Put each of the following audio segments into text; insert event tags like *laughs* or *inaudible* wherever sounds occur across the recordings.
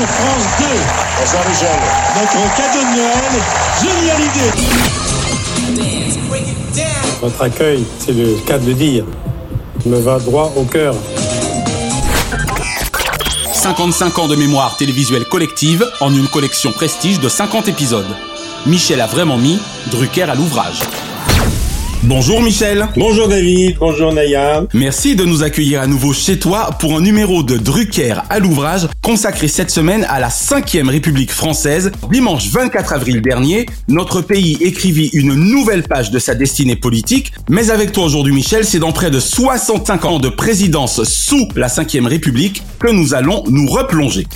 Sur France 2. Bonsoir Michel. Notre cadeau de Noël, génial idée. Votre accueil, c'est le cas de le dire, me va droit au cœur. 55 ans de mémoire télévisuelle collective en une collection prestige de 50 épisodes. Michel a vraiment mis Drucker à l'ouvrage. Bonjour Michel. Bonjour David, bonjour Naya. Merci de nous accueillir à nouveau chez toi pour un numéro de Drucker à l'ouvrage consacré cette semaine à la 5ème République française. Dimanche 24 avril dernier, notre pays écrivit une nouvelle page de sa destinée politique. Mais avec toi aujourd'hui Michel, c'est dans près de 65 ans de présidence sous la 5ème République que nous allons nous replonger.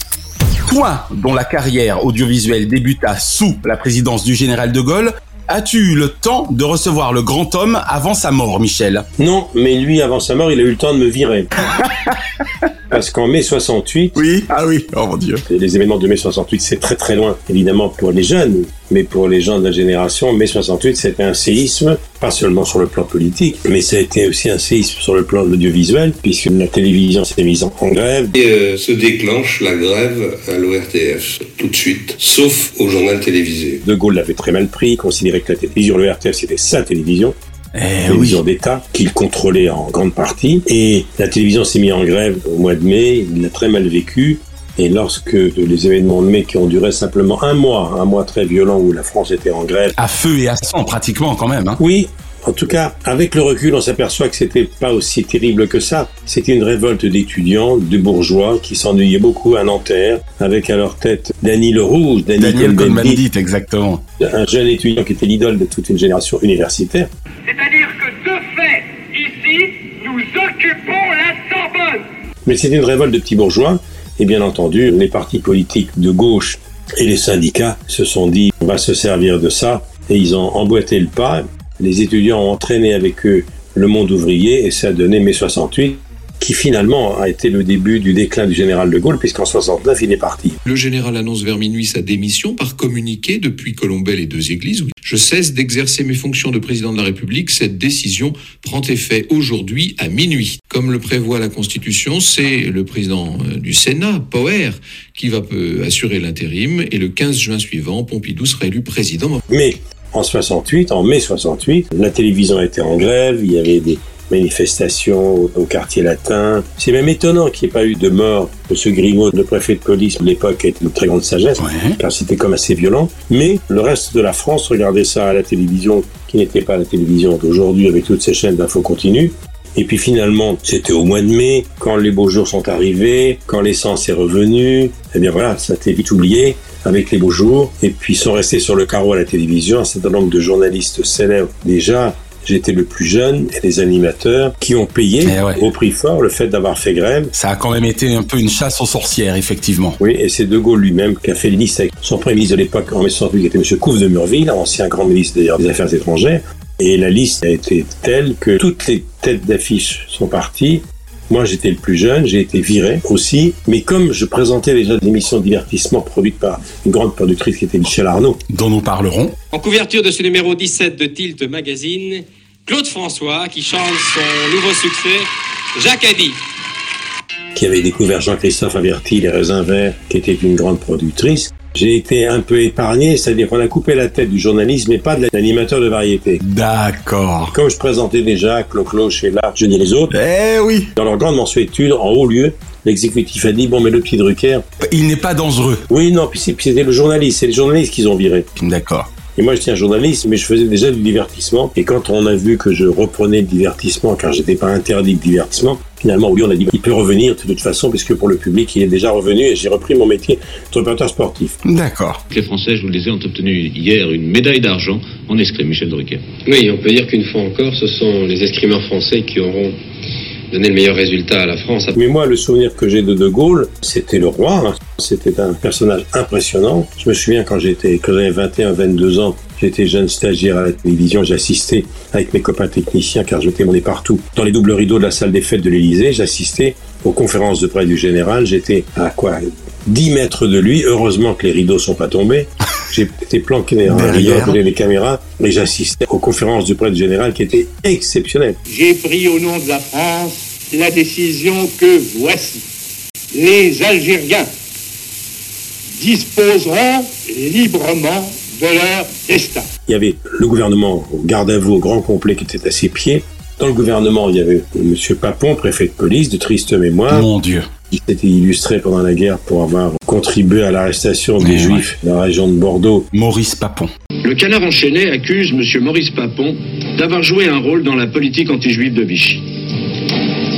Toi, dont la carrière audiovisuelle débuta sous la présidence du général de Gaulle, As-tu eu le temps de recevoir le grand homme avant sa mort, Michel? Non, mais lui, avant sa mort, il a eu le temps de me virer. *laughs* Parce qu'en mai 68... Oui, ah oui, oh mon Dieu. Les événements de mai 68, c'est très très loin, évidemment, pour les jeunes, mais pour les gens de la génération, mai 68, c'était un séisme, pas seulement sur le plan politique, mais ça a été aussi un séisme sur le plan de l'audiovisuel, puisque la télévision s'est mise en grève. Et euh, se déclenche la grève à l'ORTF, tout de suite, sauf au journal télévisé. De Gaulle l'avait très mal pris, considérait que la télévision, l'ORTF, c'était sa télévision, Eh télévision d'État qu'il contrôlait en grande partie. Et la télévision s'est mise en grève au mois de mai, il l'a très mal vécu. Et lorsque les événements de mai qui ont duré simplement un mois, un mois très violent où la France était en grève. À feu et à sang pratiquement quand même. Hein. Oui, en tout cas, avec le recul, on s'aperçoit que c'était pas aussi terrible que ça. C'était une révolte d'étudiants, de bourgeois qui s'ennuyaient beaucoup à Nanterre, avec à leur tête Dany le Rouge, Dany Daniel Cohn-Bendit, exactement. un jeune étudiant qui était l'idole de toute une génération universitaire. C'est-à-dire que de fait, ici, nous occupons la Sorbonne. Mais c'était une révolte de petits bourgeois, et bien entendu, les partis politiques de gauche et les syndicats se sont dit on va se servir de ça, et ils ont emboîté le pas. Les étudiants ont entraîné avec eux le monde ouvrier, et ça a donné mai 68, qui finalement a été le début du déclin du général de Gaulle, puisqu'en 69, il est parti. Le général annonce vers minuit sa démission par communiqué depuis Colombey les deux églises. Je cesse d'exercer mes fonctions de président de la République. Cette décision prend effet aujourd'hui à minuit. Comme le prévoit la Constitution, c'est le président euh, du Sénat, Poher, qui va euh, assurer l'intérim et le 15 juin suivant, Pompidou sera élu président. Mais en 68, en mai 68, la télévision était en grève, il y avait des manifestations au, au quartier latin. C'est même étonnant qu'il n'y ait pas eu de mort. Monsieur Grimaud, le préfet de police de l'époque, était une très grande sagesse, Ouais. car c'était comme assez violent. Mais le reste de la France regardait ça à la télévision, qui n'était pas la télévision d'aujourd'hui avec toutes ces chaînes d'infos continues. Et puis finalement, c'était au mois de mai, quand les beaux jours sont arrivés, quand l'essence est revenue, eh bien voilà, ça a été vite oublié avec les beaux jours. Et puis sont restés sur le carreau à la télévision un certain nombre de journalistes célèbres. Déjà, j'étais le plus jeune et les animateurs qui ont payé Eh ouais. au prix fort le fait d'avoir fait grève. Ça a quand même été un peu une chasse aux sorcières, effectivement. Oui, et c'est De Gaulle lui-même qui a fait liste avec son premier ministre de l'époque en mai 68, qui était M. Couve de Murville, ancien grand ministre d'ailleurs des Affaires étrangères. Et la liste a été telle que toutes les têtes d'affiche sont parties. Moi, j'étais le plus jeune, j'ai été viré aussi. Mais comme je présentais déjà des émissions de divertissement produites par une grande productrice qui était Michel Arnaud, Dont nous parlerons. En couverture de ce numéro 17 de Tilt Magazine, Claude François qui chante son nouveau succès, Jacques Addy. qui avait découvert Jean-Christophe Averti, Les Raisins Verts, qui était une grande productrice, j'ai été un peu épargné, c'est-à-dire qu'on a coupé la tête du journalisme et pas de l'animateur de variété. D'accord. Comme je présentais déjà Clo-Clo, Sheila, je dis les autres, Eh oui. dans leur grande mensuétude, en haut lieu, l'exécutif a dit bon mais le petit Drucker, Il n'est pas dangereux. oui non puis c'est- puis c'était le journaliste, c'est les journalistes qu'ils ont viré. D'accord. Et moi, j'étais un journaliste, mais je faisais déjà du divertissement. Et quand on a vu que je reprenais le divertissement, car j'étais pas interdit de divertissement, finalement, oui, on a dit, il peut revenir de toute façon, puisque pour le public, il est déjà revenu, et j'ai repris mon métier de reporter sportif. D'accord. Les Français, je vous le disais, ont obtenu hier une médaille d'argent en escrime, Michel Drucker. Oui, on peut dire qu'une fois encore, ce sont les escrimeurs français qui auront donné le meilleur à la France. Mais moi, le souvenir que j'ai de De Gaulle, c'était le roi. hein. C'était un personnage impressionnant. Je me souviens quand j'étais, quand j'avais 21, 22 ans, j'étais jeune stagiaire à la télévision, j'assistais avec mes copains techniciens, car je témoignais partout. Dans les doubles rideaux de la salle des fêtes de l'Élysée, j'assistais aux conférences de presse du général. J'étais à quoi 10 mètres de lui. Heureusement que les rideaux sont pas tombés. J'étais planqué derrière rideau, les caméras, et j'assistais aux conférences du du général qui étaient exceptionnelles. J'ai pris au nom de la France la décision que voici. Les Algériens disposeront librement de leur destin. Il y avait le gouvernement au garde à vous au grand complet qui était à ses pieds. Dans le gouvernement, il y avait M. Papon, préfet de police, de triste mémoire. Mon Dieu. Il s'était illustré pendant la guerre pour avoir contribué à l'arrestation des Juifs dans la région de Bordeaux. Maurice Papon. Le canard enchaîné accuse M. Maurice Papon d'avoir joué un rôle dans la politique anti-juive de Vichy.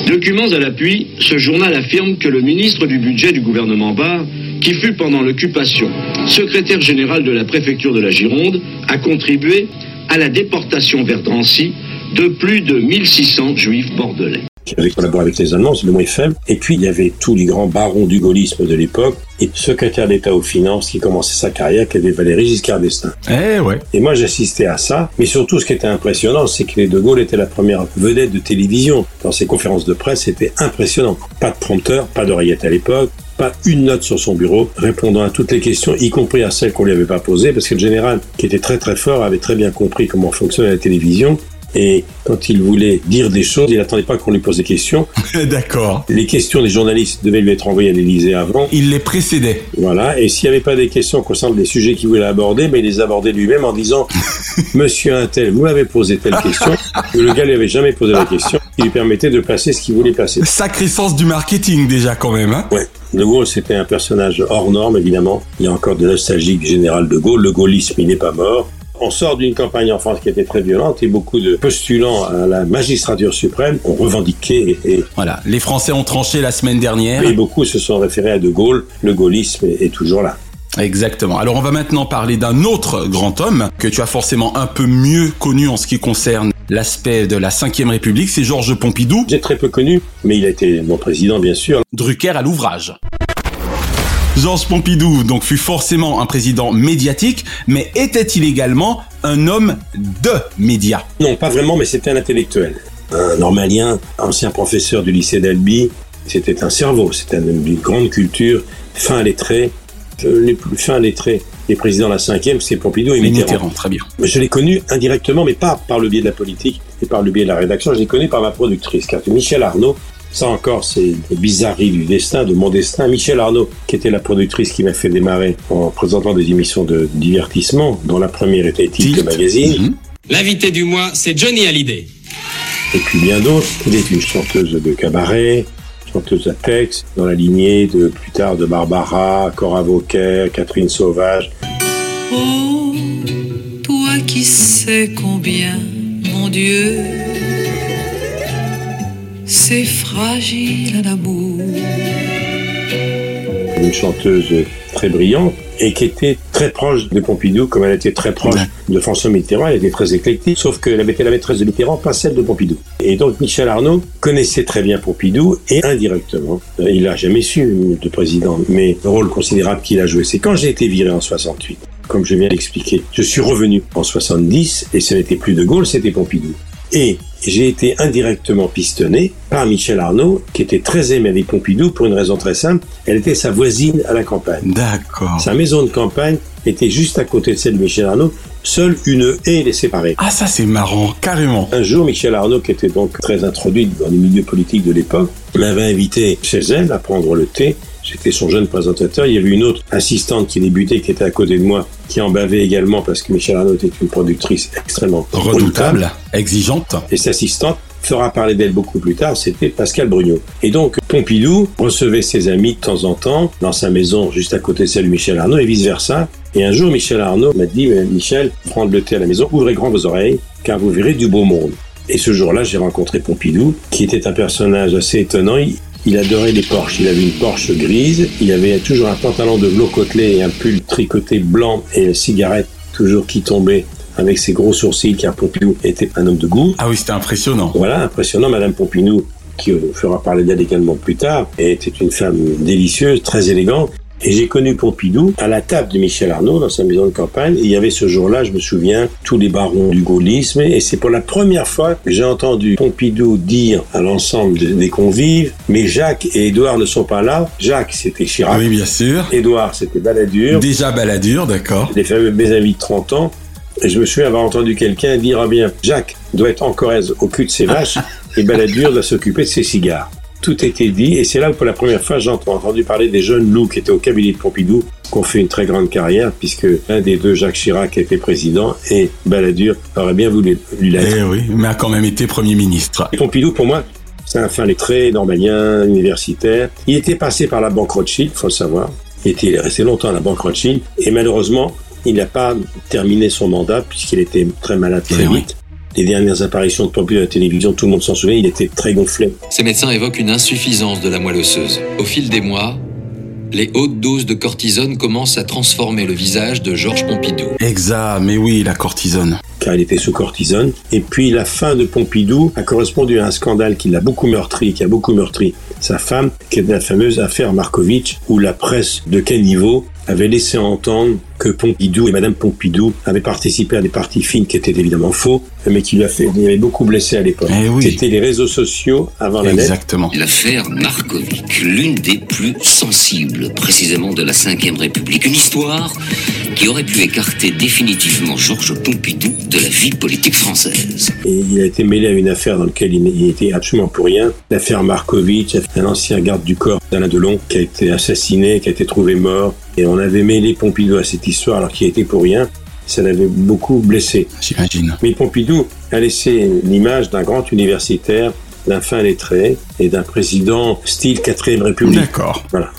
Documents à l'appui, ce journal affirme que le ministre du budget du gouvernement Barre, qui fut pendant l'occupation secrétaire général de la préfecture de la Gironde, a contribué à la déportation vers Drancy de plus de 1600 juifs bordelais. Qui avait collaboré avec les Allemands, c'est le moins faible. Et puis, il y avait tous les grands barons du gaullisme de l'époque et secrétaire d'État aux finances qui commençait sa carrière, qui avait Valéry Giscard d'Estaing. Eh ouais. Et moi, j'assistais à ça. Mais surtout, ce qui était impressionnant, c'est que les De Gaulle était la première vedette de télévision. Dans ses conférences de presse, c'était impressionnant. Pas de prompteur, pas d'oreillette à l'époque, pas une note sur son bureau, répondant à toutes les questions, y compris à celles qu'on lui avait pas posées, parce que le général, qui était très très fort, avait très bien compris comment fonctionnait la télévision. Et quand il voulait dire des choses, il n'attendait pas qu'on lui pose des questions. *laughs* D'accord. Les questions des journalistes devaient lui être envoyées à l'Élysée avant. Il les précédait. Voilà. Et s'il n'y avait pas des questions concernant des sujets qu'il voulait aborder, mais il les abordait lui-même en disant *laughs* Monsieur Untel, vous m'avez posé telle question. le gars lui avait jamais posé la question. Il lui permettait de placer ce qu'il voulait placer. Sacré sens du marketing déjà quand même. Hein Ouais. De Gaulle, c'était un personnage hors norme, évidemment. Il y a encore de nostalgie du général de Gaulle. Le gaullisme, il n'est pas mort. On sort d'une campagne en France qui était très violente et beaucoup de postulants à la magistrature suprême ont revendiqué et, et- Voilà. Les Français ont tranché la semaine dernière. et beaucoup se sont référés à De Gaulle. Le gaullisme est, est toujours là. Exactement. Alors on va maintenant parler d'un autre grand homme que tu as forcément un peu mieux connu en ce qui concerne l'aspect de la Ve République, c'est Georges Pompidou. J'ai très peu connu, mais il a été mon président, bien sûr. Drucker à l'ouvrage. Georges Pompidou donc fut forcément un président médiatique, mais était-il également un homme de médias? Non, pas vraiment, mais c'était un intellectuel. Un normalien, ancien professeur du lycée d'Albi. C'était un cerveau, c'était un homme d'une grande culture, fin lettré. Les plus fins lettrés, les présidents de la cinquième, c'est Pompidou et Mitterrand. Mitterrand, très bien. Je l'ai connu indirectement, mais pas par le biais de la politique et par le biais de la rédaction. Je l'ai connu par ma productrice, car Michel Arnaud, ça encore, c'est les bizarreries du destin, de mon destin. Michel Arnaud, qui était la productrice qui m'a fait démarrer en présentant des émissions de divertissement, dont la première était Tilt Tilt. Magazine. Mhm. L'invité du mois, c'est Johnny Hallyday. et puis bien d'autres. Il est une chanteuse de cabaret, chanteuse à texte, dans la lignée de plus tard de Barbara, Cora Vauquer, Catherine Sauvage. Oh, toi qui sais combien, mon Dieu, c'est fragile un amour. Une chanteuse très brillante et qui était très proche de Pompidou, comme elle était très proche de François Mitterrand, elle était très éclectique, sauf qu'elle avait été la maîtresse de Mitterrand, pas celle de Pompidou. Et donc Michel Arnaud connaissait très bien Pompidou et indirectement, euh, il l'a jamais su, le président, mais le rôle considérable qu'il a joué, c'est quand j'ai été viré en 68. Comme je viens d'expliquer, je suis revenu en 70 et ce n'était plus De Gaulle, c'était Pompidou. Et j'ai été indirectement pistonné par Michel Arnaud, qui était très aimé avec Pompidou pour une raison très simple. Elle était sa voisine à la campagne. D'accord. Sa maison de campagne était juste à côté de celle de Michel Arnaud. Seule une haie les séparait. Ah ça c'est marrant, carrément. Un jour, Michel Arnaud, qui était donc très introduit dans les milieux politiques de l'époque, m'avait invité chez elle à prendre le thé. J'étais son jeune présentateur. Il y avait une autre assistante qui débutait, qui était à côté de moi, qui en bavait également parce que Michel Arnaud était une productrice extrêmement Redoutable, exigeante. Et cette assistante fera parler d'elle beaucoup plus tard, c'était Pascal Brugnot. Et donc, Pompidou recevait ses amis de temps en temps dans sa maison juste à côté de celle de Michel Arnaud et vice-versa. Et un jour, Michel Arnaud m'a dit, Michel, prendre le thé à la maison, ouvrez grand vos oreilles, car vous verrez du beau monde. Et ce jour-là, j'ai rencontré Pompidou, qui était un personnage assez étonnant. Il adorait les Porsche. Il avait une Porsche grise. Il avait toujours un pantalon de velours côtelé et un pull tricoté blanc et une cigarette toujours qui tombait avec ses gros sourcils, car Pompidou était un homme de goût. Ah oui, c'était impressionnant. Voilà, impressionnant. Madame Pompidou, qui fera parler d'elle également plus tard, était une femme délicieuse, très élégante. Et j'ai connu Pompidou à la table de Michel Arnaud dans sa maison de campagne. Et il y avait ce jour-là, je me souviens, tous les barons du gaullisme. Et c'est pour la première fois que j'ai entendu Pompidou dire à l'ensemble des convives, mais Jacques et Édouard ne sont pas là. Jacques, c'était Chirac. Oui, bien sûr. Édouard, c'était Balladur. Déjà Balladur, d'accord. Les fameux mes amis de 30 ans. Et je me souviens avoir entendu quelqu'un dire, ah bien, Jacques doit être en Corrèze au cul de ses vaches *laughs* et Balladur doit s'occuper de ses cigares tout était dit, et c'est là où pour la première fois j'ai entendu parler des jeunes loups qui étaient au cabinet de Pompidou, qui ont fait une très grande carrière, puisque l'un des deux, Jacques Chirac, a été président, et Balladur aurait bien voulu l'être. Eh oui, mais a quand même été Premier ministre. Pompidou, pour moi, c'est un fin lettré, normalien, universitaire. Il était passé par la banque Rothschild, faut le savoir. Il était resté longtemps à la banque Rothschild, et malheureusement, il n'a pas terminé son mandat, puisqu'il était très malade très Eh oui. Les dernières apparitions de Pompidou à la télévision, tout le monde s'en souvient, il était très gonflé. Ces médecins évoquent une insuffisance de la moelle osseuse. Au fil des mois, les hautes doses de cortisone commencent à transformer le visage de Georges Pompidou. Exact, mais oui, la cortisone. car il était sous cortisone. Et puis la fin de Pompidou a correspondu à un scandale qui l'a beaucoup meurtri, qui a beaucoup meurtri sa femme, qui est la fameuse affaire Markovitch, où la presse de caniveau avait laissé entendre que Pompidou et Madame Pompidou avaient participé à des parties fines qui étaient évidemment faux, mais qui lui a fait, il avait beaucoup blessé à l'époque. Eh oui. C'était les réseaux sociaux avant la. Exactement. L'affaire Markovic, l'une des plus sensibles précisément de la Ve République. Une histoire qui aurait pu écarter définitivement Georges Pompidou de la vie politique française. Et il a été mêlé à une affaire dans laquelle il il était absolument pour rien. L'affaire Markovitch, un ancien garde du corps d'Alain Delon qui a été assassiné, qui a été trouvé mort. Et on avait mêlé Pompidou à cette histoire alors qu'il était pour rien. Ça l'avait beaucoup blessé. J'imagine. Mais Pompidou a laissé l'image d'un grand universitaire, d'un fin lettré et d'un président style 4ème République. D'accord. Voilà.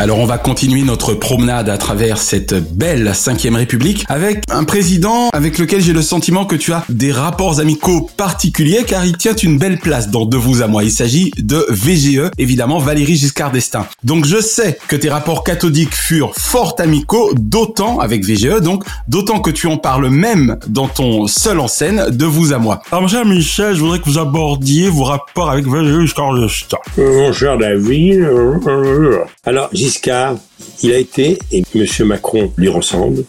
Alors on va continuer notre promenade à travers cette belle 5ème République avec un président avec lequel j'ai le sentiment que tu as des rapports amicaux particuliers car il tient une belle place dans De vous à moi. Il s'agit de VGE, évidemment Valérie Giscard d'Estaing. Donc je sais que tes rapports cathodiques furent fort amicaux, d'autant avec VGE, donc d'autant que tu en parles même dans ton seul en scène De vous à moi. Alors mon cher Michel, je voudrais que vous abordiez vos rapports avec VGE Giscard d'Estaing. Mon cher David, euh, euh, alors Giscard, il a été, et M. Macron lui ressemble,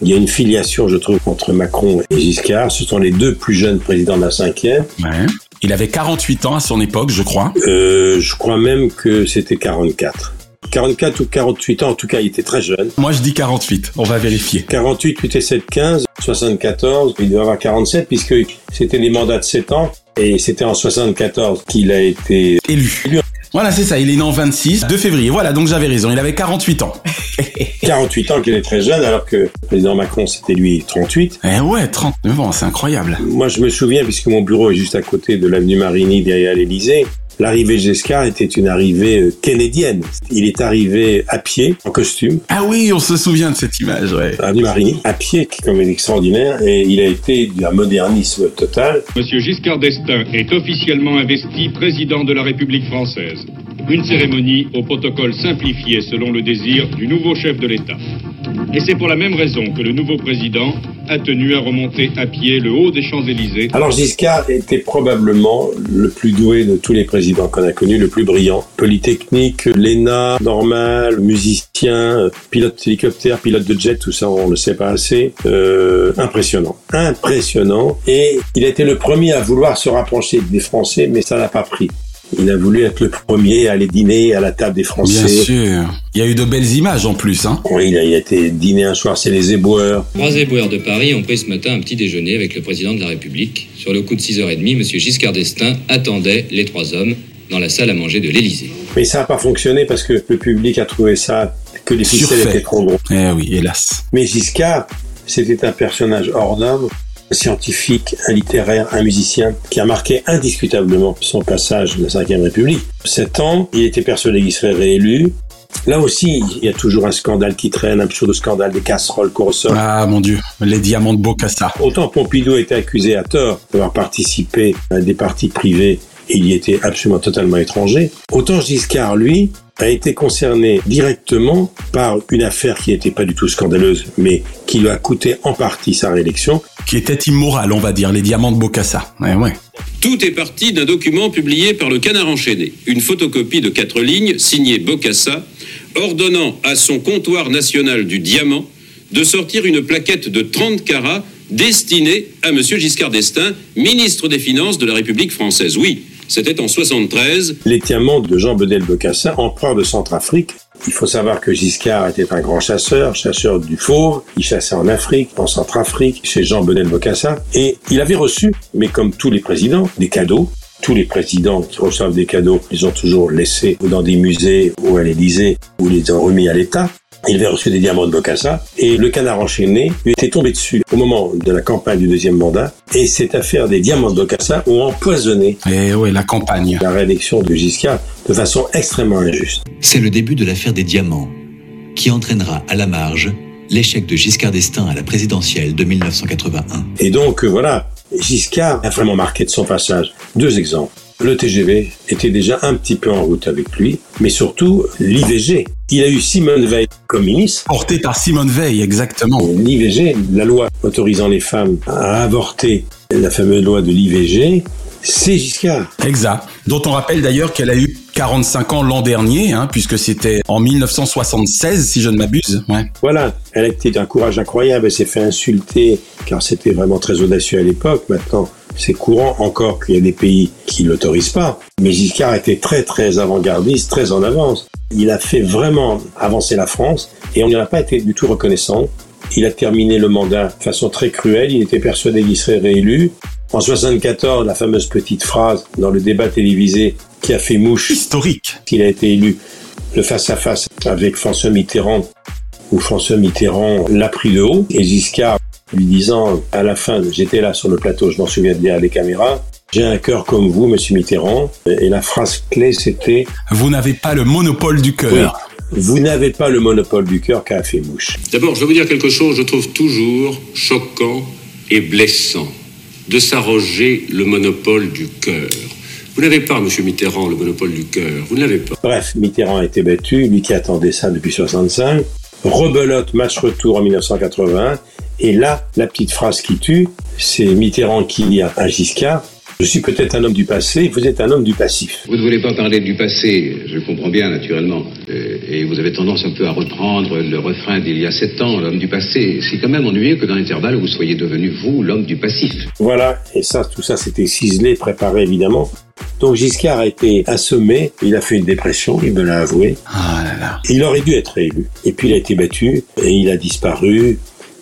il y a une filiation, je trouve, entre Macron et Giscard. Ce sont les deux plus jeunes présidents de la cinquième. Ouais. Il avait 48 ans à son époque, je crois. Euh, je crois même que c'était 44. 44 ou 48 ans, en tout cas, il était très jeune. Moi, je dis 48. On va vérifier. 48, 8 et 7, 15, 74, il devait avoir 47 puisque c'était des mandats de 7 ans et c'était en 74 qu'il a été élu. Voilà, c'est ça. Il est né en 26, 2 février. Voilà, donc j'avais raison. Il avait 48 ans. *laughs* 48 ans qu'il est très jeune, alors que le président Macron, c'était lui 38. Eh ouais, 39 ans, c'est incroyable. Moi, je me souviens, puisque mon bureau est juste à côté de l'avenue Marigny, derrière l'Élysée, L'arrivée de Giscard était une arrivée euh, kennedienne. Il est arrivé à pied, en costume. Ah oui, on se souvient de cette image, ouais. Avenue Marigny, à pied, qui est quand même extraordinaire, et il a été d'un modernisme total. Monsieur Giscard d'Estaing est officiellement investi président de la République française. Une cérémonie au protocole simplifié selon le désir du nouveau chef de l'État. Et c'est pour la même raison que le nouveau président a tenu à remonter à pied le haut des Champs-Élysées. Alors Giscard était probablement le plus doué de tous les présidents qu'on a connus, le plus brillant. Polytechnique, l'ENA, normal, musicien, pilote d'hélicoptère, pilote de jet, tout ça on ne sait pas assez. Euh, impressionnant. Impressionnant. Et il été le premier à vouloir se rapprocher des Français, mais ça n'a pas pris. Il a voulu être le premier à aller dîner à la table des Français. Bien sûr. Il y a eu de belles images en plus. Hein. Oui, il a, il a été dîner un soir, c'est les éboueurs. Trois éboueurs de Paris ont pris ce matin un petit déjeuner avec le président de la République. Sur le coup de 6h30, M. Giscard d'Estaing attendait les trois hommes dans la salle à manger de l'Élysée. Mais ça n'a pas fonctionné parce que le public a trouvé ça que les ficelles Surfait. étaient trop gros. Eh oui, hélas. Mais Giscard, c'était un personnage hors norme. Scientifique, un littéraire, un musicien, qui a marqué indiscutablement son passage de la Ve République. Sept ans, il était persuadé qu'il serait réélu. Là aussi, il y a toujours un scandale qui traîne, un pseudo scandale des casseroles qu'on ressort. Ah mon Dieu, les diamants de Bocassa. Autant Pompidou était accusé à tort d'avoir participé à des partis privés et il y était absolument totalement étranger, autant Giscard, lui, a été concerné directement par une affaire qui n'était pas du tout scandaleuse, mais qui lui a coûté en partie sa réélection. Qui était immoral, on va dire, les diamants de Bocassa. Ouais, ouais. Tout est parti d'un document publié par le Canard enchaîné, une photocopie de quatre lignes signée Bocassa, ordonnant à son comptoir national du diamant de sortir une plaquette de 30 carats destinée à M. Giscard d'Estaing, ministre des Finances de la République française. Oui, c'était en 73. Les diamants de Jean Bedel Bocassa, empereur de Centrafrique. Il faut savoir que Giscard était un grand chasseur, chasseur du fauve. Il chassait en Afrique, en Centrafrique, chez Jean Bedel Bocassa. Et il avait reçu, mais comme tous les présidents, des cadeaux. Tous les présidents qui reçoivent des cadeaux, ils ont toujours laissé dans des musées ou à l'Élysée ou les ont remis à l'État. Il avait reçu des diamants de Bocassa et le canard enchaîné lui était tombé dessus au moment de la campagne du deuxième mandat. Et cette affaire des diamants de Bocassa ont empoisonné et ouais, la campagne. La réélection de Giscard de façon extrêmement injuste. C'est le début de l'affaire des diamants qui entraînera à la marge l'échec de Giscard d'Estaing à la présidentielle de 1981. Et donc voilà, Giscard a vraiment marqué de son passage. Deux exemples. Le TGV était déjà un petit peu en route avec lui, mais surtout l'IVG. Il a eu Simone Veil comme ministre. Porté par Simone Veil, exactement. L'IVG, la loi autorisant les femmes à avorter, la fameuse loi de l'IVG, c'est Giscard. Exact. Dont on rappelle d'ailleurs qu'elle a eu 45 ans l'an dernier, hein, puisque c'était en 1976, si je ne m'abuse. Ouais. Voilà, elle a été d'un courage incroyable, elle s'est fait insulter, car c'était vraiment très audacieux à l'époque. Maintenant, c'est courant encore qu'il y a des pays qui l'autorisent pas. Mais Giscard était très très avant-gardiste, très en avance. Il a fait vraiment avancer la France et on n'y a pas été du tout reconnaissant. Il a terminé le mandat de façon très cruelle. Il était persuadé qu'il serait réélu. En 74, la fameuse petite phrase dans le débat télévisé qui a fait mouche. Historique. Qu'il a été élu le face-à-face avec François Mitterrand, où François Mitterrand l'a pris de haut, et Giscard lui disant à la fin, j'étais là sur le plateau, je m'en souviens derrière les caméras, j'ai un cœur comme vous, monsieur Mitterrand. Et la phrase clé, c'était Vous n'avez pas le monopole du cœur. Oui, vous n'avez pas le monopole du cœur qu'a fait mouche. D'abord, je vais vous dire quelque chose, je trouve toujours choquant et blessant de s'arroger le monopole du cœur. Vous n'avez pas, monsieur Mitterrand, le monopole du cœur. Vous ne l'avez pas. Bref, Mitterrand a été battu, lui qui attendait ça depuis 65. Rebelote, match retour en 1980. Et là, la petite phrase qui tue, c'est Mitterrand qui dit à Giscard, je suis peut-être un homme du passé, vous êtes un homme du passif. Vous ne voulez pas parler du passé, je comprends bien naturellement. Euh, et vous avez tendance un peu à reprendre le refrain d'il y a sept ans, l'homme du passé. C'est quand même ennuyeux que dans l'intervalle, vous soyez devenu, vous, l'homme du passif. Voilà, et ça, tout ça, c'était ciselé, préparé évidemment. Donc Giscard a été assommé, il a fait une dépression, il me l'a avoué. Ah là là. Il aurait dû être élu. Et puis il a été battu, et il a disparu.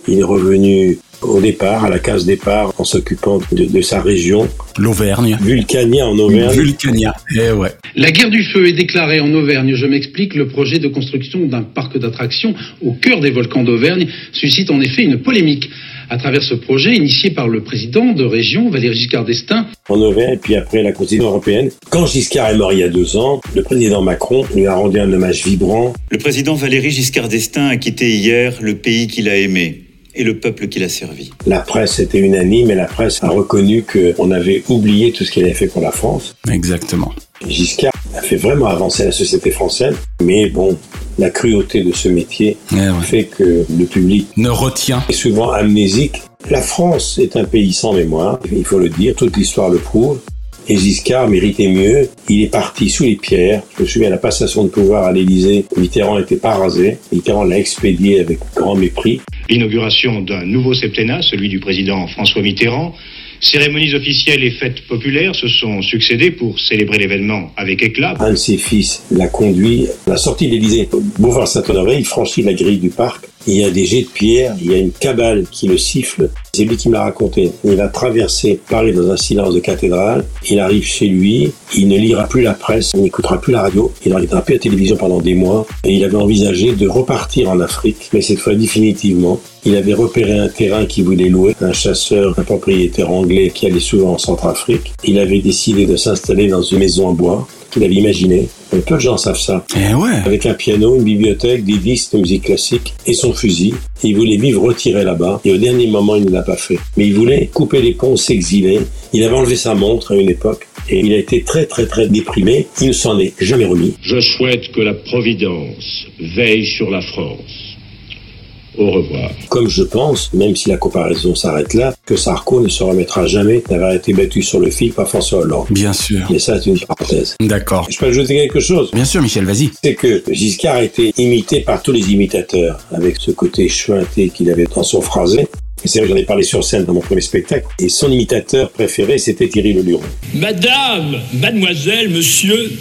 Il est revenu au départ, à la case départ, en s'occupant de, de, sa région. L'Auvergne. Vulcania en Auvergne. Vulcania, eh ouais. La guerre du feu est déclarée en Auvergne. Je m'explique, le projet de construction d'un parc d'attractions au cœur des volcans d'Auvergne suscite en effet une polémique à travers ce projet initié par le président de région, Valéry Giscard d'Estaing. En Auvergne, et puis après la Constitution européenne. Quand Giscard est mort il y a deux ans, le président Macron lui a rendu un hommage vibrant. Le président Valéry Giscard d'Estaing a quitté hier le pays qu'il a aimé et le peuple qui l'a servi. La presse était unanime et la presse a reconnu qu'on avait oublié tout ce qu'il avait fait pour la France. Exactement. Giscard a fait vraiment avancer la société française, mais bon, la cruauté de ce métier Eh ouais. fait que le public Ne retient. est souvent amnésique. La France est un pays sans mémoire, il faut le dire, toute l'histoire le prouve. Et Giscard méritait mieux. Il est parti sous les pierres. Je me souviens à la passation de pouvoir à l'Élysée. Mitterrand n'était pas rasé. Mitterrand l'a expédié avec grand mépris. L'inauguration d'un nouveau septennat, celui du président François Mitterrand. Cérémonies officielles et fêtes populaires se sont succédées pour célébrer l'événement avec éclat. Un de ses fils l'a conduit à la sortie de l'Élysée. Boulevard Saint-Honoré, il franchit la grille du parc. Il y a des jets de pierre, il y a une cabale qui le siffle. C'est lui qui me l'a raconté. Il va traverser Paris dans un silence de cathédrale. Il arrive chez lui. Il ne lira plus la presse, il n'écoutera plus la radio. Il regardera plus la télévision pendant des mois. Et il avait envisagé de repartir en Afrique, mais cette fois définitivement. Il avait repéré un terrain qu'il voulait louer, un chasseur, un propriétaire anglais qui allait souvent en Centrafrique. Il avait décidé de s'installer dans une maison en bois qu'il avait imaginée. Et peu de gens savent ça. Eh ouais. Avec un piano, une bibliothèque, des disques de musique classique et son fusil. Il voulait vivre retiré là-bas. Et au dernier moment, il ne l'a pas fait. Mais il voulait couper les ponts, s'exiler. Il avait enlevé sa montre à une époque. Et il a été très très très déprimé. Il ne s'en est jamais remis. Je souhaite que la Providence veille sur la France. Au revoir. Comme je pense, même si la comparaison s'arrête là, que Sarko ne se remettra jamais d'avoir été battu sur le fil par François Hollande. Bien sûr. Mais ça, c'est une parenthèse. D'accord. Je peux ajouter quelque chose? Bien sûr, Michel, vas-y. C'est que Giscard a été imité par tous les imitateurs, avec ce côté chuinté qu'il avait dans son phrasé. Et c'est vrai que j'en ai parlé sur scène dans mon premier spectacle. Et son imitateur préféré, c'était Thierry Le Luron. Madame, mademoiselle, monsieur,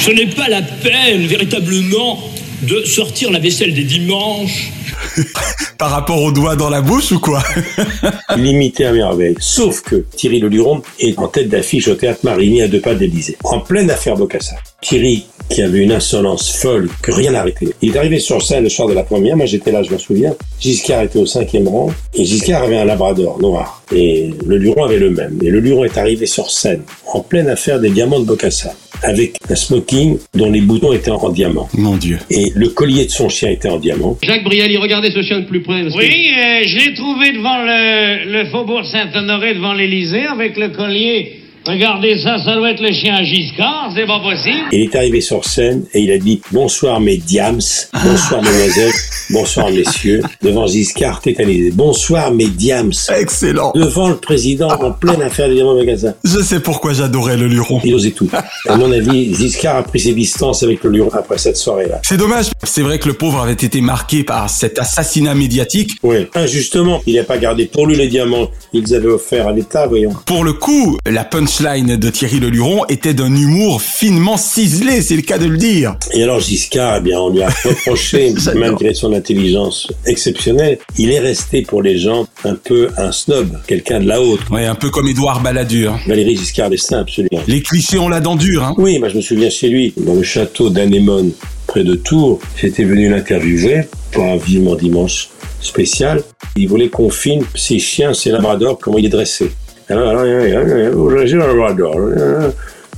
ce n'est pas la peine véritablement de sortir la vaisselle des dimanches. *laughs* Par rapport au doigt dans la bouche ou quoi? *laughs* Il imitait à merveille. Sauf que Thierry Le Luron est en tête d'affiche au théâtre Marigny à deux pas de l'Élysée. En pleine affaire Bocassa. Thierry, qui avait une insolence folle que rien n'arrêtait. Il est arrivé sur scène le soir de la première, moi j'étais là, je me souviens. Giscard était au cinquième rang, et Giscard avait un labrador noir. Et le Luron avait le même. Et le Luron est arrivé sur scène, en pleine affaire des diamants de Bocassa, avec un smoking dont les boutons étaient en diamant. Mon Dieu. Et le collier de son chien était en diamant. Jacques Brialy, regardez ce chien de plus près. Oui, euh, je l'ai trouvé devant le, le faubourg Saint-Honoré, devant l'Élysée, avec le collier. Regardez ça, ça doit être le chien Giscard, c'est pas possible. Il est arrivé sur scène et il a dit bonsoir mes diams, bonsoir mesdemoiselles, bonsoir messieurs, devant Giscard tétanisé. Bonsoir mes diams. Excellent. Devant le président en pleine affaire des diamants Magazin. Je sais pourquoi j'adorais le Luron. Il osait tout. À mon avis, Giscard a pris ses distances avec le Luron après cette soirée-là. C'est dommage. C'est vrai que le pauvre avait été marqué par cet assassinat médiatique. Oui, injustement, il n'a pas gardé pour lui les diamants. Ils avaient offert à l'État, voyons. Pour le coup, la punchline de Thierry Le Luron était d'un humour finement ciselé, c'est le cas de le dire. Et alors Giscard, eh bien, on lui a *laughs* reproché, malgré son intelligence exceptionnelle, il est resté pour les gens un peu un snob, quelqu'un de la haute. Ouais, un peu comme Édouard Balladur. Valérie Giscard d'Estaing, absolument. Les clichés ont la dent dure, hein. Oui, moi je me souviens chez lui, dans le château d'Anémone, près de Tours. J'étais venu l'interviewer pour un vivement dimanche spécial. Il voulait qu'on filme ses chiens, ses labradors, comment il est dressé. Un labrador. euh,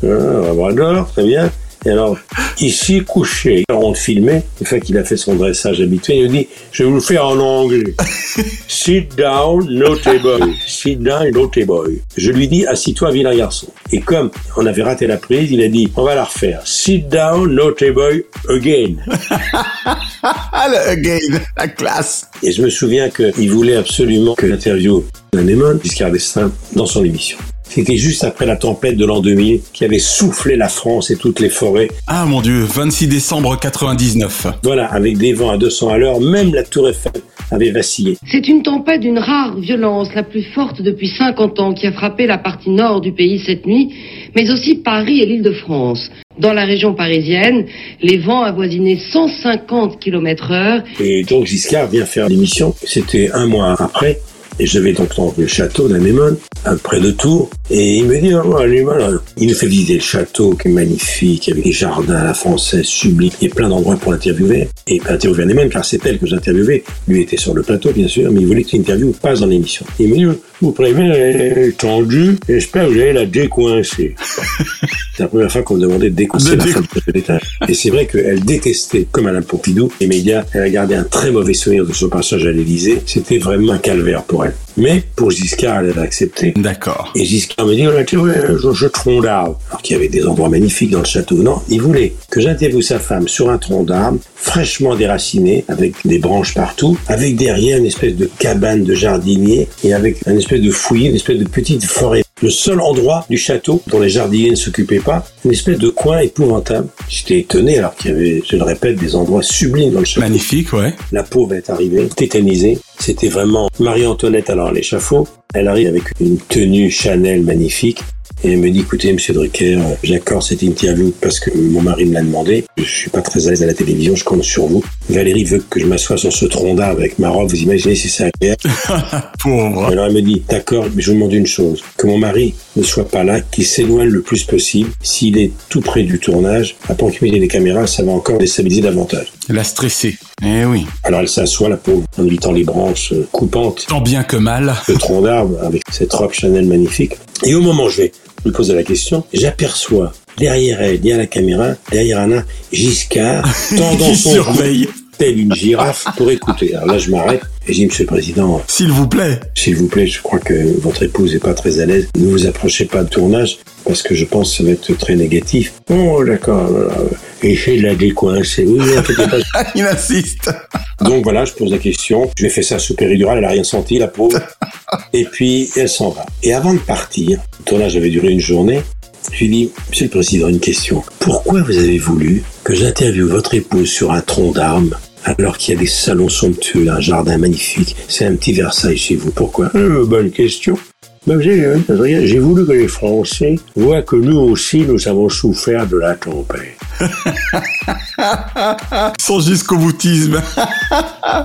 euh, Un labrador, très bien. Et alors, ici, couché. Alors, on le filmait. Une fois qu'il a fait son dressage habituel, il dit, je vais vous le faire en anglais. *laughs* Sit down, naughty boy. Sit down, naughty boy. Je lui dis, assis-toi, vilain garçon. Et comme on avait raté la prise, il a dit, on va la refaire. Sit down, naughty boy, again. *laughs* Ah, le again, la classe. Et je me souviens qu'il voulait absolument que l'interview d'Anémone, Giscard d'Estaing, dans son émission. C'était juste après la tempête de l'an 2000 qui avait soufflé la France et toutes les forêts. Ah mon dieu, 26 décembre 99. Voilà, avec des vents à 200 à l'heure, même la tour Eiffel avait vacillé. C'est une tempête d'une rare violence, la plus forte depuis 50 ans, qui a frappé la partie nord du pays cette nuit, mais aussi Paris et l'île de France. Dans la région parisienne, les vents avoisinaient 150 km heure. Et donc Giscard vient faire l'émission. C'était un mois après. Et je vais donc dans le château d'Anémone, près de Tours. Et il me dit, oh, euh, il nous fait visiter le château qui est magnifique, avec des jardins à la française sublimes. Il y a plein d'endroits pour l'interviewer. Et interviewer Anémone, car c'est elle que j'interviewais. Lui était sur le plateau, bien sûr, mais il voulait que l'interview passe dans l'émission. Il me dit, vous prévenez, elle est tendue, j'espère que vous allez la décoincer. *laughs* c'est la première fois qu'on me demandait de décoincer la femme de l'État. Et c'est vrai qu'elle détestait, comme Alain Pompidou, les médias. Elle a gardé un très mauvais souvenir de son passage à l'Élysée. C'était vraiment un calvaire pour elle. Mais pour Giscard, elle avait accepté. D'accord. Et Giscard me dit, oh, tiens, ouais, je, je tronc d'arbre. Alors qu'il y avait des endroits magnifiques dans le château. Non, il voulait que j'interviewe sa femme sur un tronc d'arbre, fraîchement déraciné, avec des branches partout, avec derrière une espèce de cabane de jardinier et avec une espèce de fouillis, une espèce de petite forêt. Le seul endroit du château dont les jardiniers ne s'occupaient pas, une espèce de coin épouvantable. J'étais étonné alors qu'il y avait, je le répète, des endroits sublimes dans le château. Magnifique, ouais. La pauvre est arrivée, tétanisée. C'était vraiment Marie-Antoinette alors à l'échafaud. Elle arrive avec une tenue Chanel magnifique. Et elle me dit, écoutez, monsieur Drucker, euh, j'accorde cette interview parce que mon mari me l'a demandé. Je suis pas très à l'aise à la télévision, je compte sur vous. Valérie veut que je m'assoie sur ce tronc d'arbre avec ma robe. Vous imaginez si c'est agréable *laughs* Pauvre. Alors elle me dit, d'accord, mais je vous demande une chose. Que mon mari ne soit pas là, qu'il s'éloigne le plus possible. S'il est tout près du tournage, à proximité des caméras, ça va encore déstabiliser davantage. Elle a stressé. Eh oui. Alors elle s'assoit, la pauvre, en évitant les branches euh, coupantes. Tant bien que mal. Le tronc d'arbre avec cette robe Chanel magnifique. Et au moment où je vais lui poser la question, j'aperçois derrière elle, derrière la caméra, derrière Anna, Giscard, *laughs* tendant son surveille. cou, tel une girafe pour écouter. Alors là, je m'arrête et je dis, Monsieur le Président, S'il vous plaît. s'il vous plaît, je crois que votre épouse n'est pas très à l'aise. Ne vous approchez pas de tournage parce que je pense que ça va être très négatif. Oh, d'accord. alors, Essayez de la décoincer. Oui, pas. *laughs* Il insiste. Donc voilà, je pose la question. Je lui ai fait ça sous péridurale, elle a rien senti, la pauvre. Et puis, elle s'en va. Et avant de partir, le tournage avait duré une journée, je lui ai dit, Monsieur le Président, une question. Pourquoi vous avez voulu que j'interviewe votre épouse sur un tronc d'arbre alors qu'il y a des salons somptueux, un jardin magnifique C'est un petit Versailles chez vous? Pourquoi? Euh, Bonne question. Ben, j'ai voulu que les Français voient que nous aussi, nous avons souffert de la tempête. *laughs* Son jusqu'au boutisme. *laughs*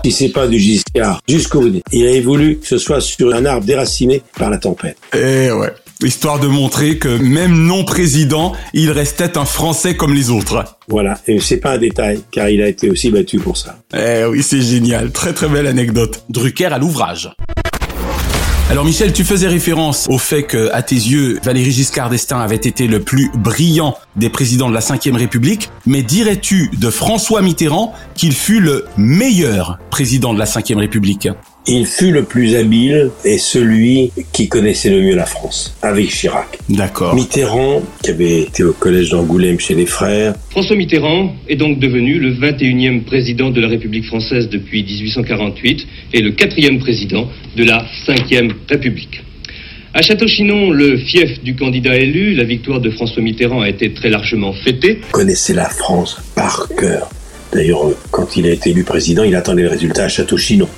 Si c'est pas du Giscard, jusqu'au bout. Il avait voulu que ce soit sur un arbre déraciné par la tempête. Eh ouais. Histoire de montrer que même non président, il restait un Français comme les autres. Voilà, et c'est pas un détail, car il a été aussi battu pour ça. Eh oui, c'est génial. Très très belle anecdote. Drucker à l'ouvrage. Alors Michel, tu faisais référence au fait que, à tes yeux, Valéry Giscard d'Estaing avait été le plus brillant des présidents de la Ve République, mais dirais-tu de François Mitterrand qu'il fut le meilleur président de la Ve République? Il fut le plus habile et celui qui connaissait le mieux la France, avec Chirac. D'accord. Mitterrand, qui avait été au collège d'Angoulême chez les frères, François Mitterrand est donc devenu le 21e président de la République française depuis 1848 et le quatrième président de la 5e République. À Château-Chinon, le fief du candidat élu, la victoire de François Mitterrand a été très largement fêtée. connaissait la France par cœur. D'ailleurs, quand il a été élu président, il attendait le résultat à Château-Chinon.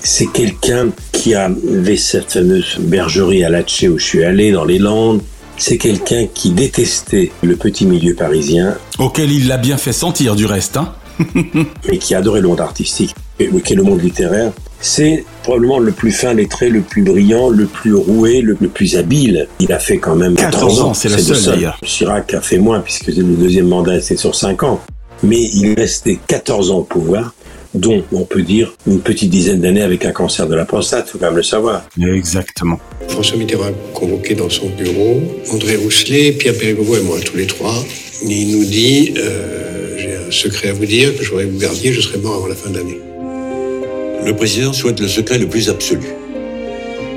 C'est quelqu'un qui avait cette fameuse bergerie à Latché où je suis allé, dans les Landes. C'est quelqu'un qui détestait le petit milieu parisien, Auquel il l'a bien fait sentir du reste, hein *laughs* mais qui adorait le monde artistique, et- qui est le monde littéraire. C'est probablement le plus fin lettré, le plus brillant, le plus roué, le, le plus habile. Il a fait quand même 14 14 ans, c'est le seul, d'ailleurs. Chirac a fait moins puisque le deuxième mandat était sur 5 ans. Mais il restait 14 ans au pouvoir, dont on peut dire une petite dizaine d'années avec un cancer de la prostate, faut quand même le savoir. Exactement. François Mitterrand a convoqué dans son bureau André Rousselet, Pierre Périgord et moi, tous les trois. Il nous dit euh, J'ai un secret à vous dire que je voudrais que vous gardiez, je serai mort avant la fin de l'année. Le président souhaite le secret le plus absolu.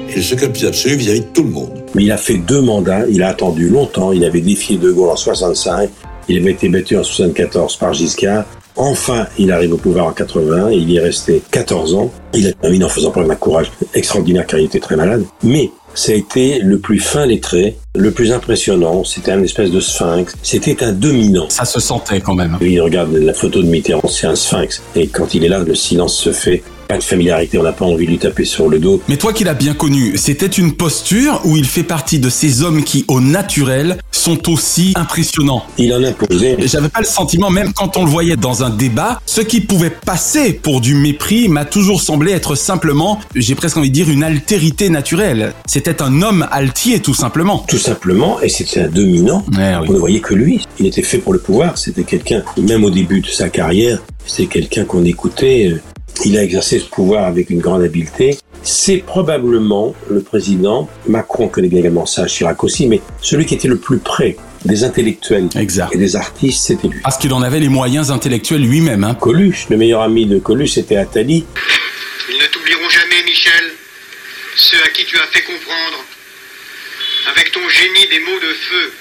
Et le secret le plus absolu vis-à-vis de tout le monde. Mais il a fait deux mandats, il a attendu longtemps, il avait défié De Gaulle en 65, il avait été battu en 74 par Giscard. Enfin, il arrive au pouvoir en 81 et il y est resté 14 ans. Il a terminé en faisant preuve d'un courage extraordinaire car il était très malade. Mais ça a été le plus fin lettré, le plus impressionnant. C'était un espèce de sphinx. C'était un dominant. Ça se sentait quand même. Il regarde la photo de Mitterrand, c'est un sphinx. Et quand il est là, le silence se fait. Pas de familiarité, on n'a pas envie de lui taper sur le dos. Mais toi qui l'as bien connu, c'était une posture où il fait partie de ces hommes qui, au naturel, sont aussi impressionnants? Il en imposait. J'avais pas le sentiment, même quand on le voyait dans un débat, ce qui pouvait passer pour du mépris m'a toujours semblé être simplement, j'ai presque envie de dire, une altérité naturelle. C'était un homme altier, tout simplement. Tout simplement, et c'était un dominant. On ne voyait que lui. Il était fait pour le pouvoir. C'était quelqu'un, même au début de sa carrière, c'était quelqu'un qu'on écoutait. Il a exercé ce pouvoir avec une grande habileté. C'est probablement le président, Macron connaît bien également ça, Chirac aussi, mais celui qui était le plus près des intellectuels et des artistes, c'était lui. Parce qu'il en avait les moyens intellectuels lui-même. Hein. Coluche, le meilleur ami de Coluche, c'était Attali. Ils ne t'oublieront jamais, Michel, ceux à qui tu as fait comprendre, avec ton génie des mots de feu,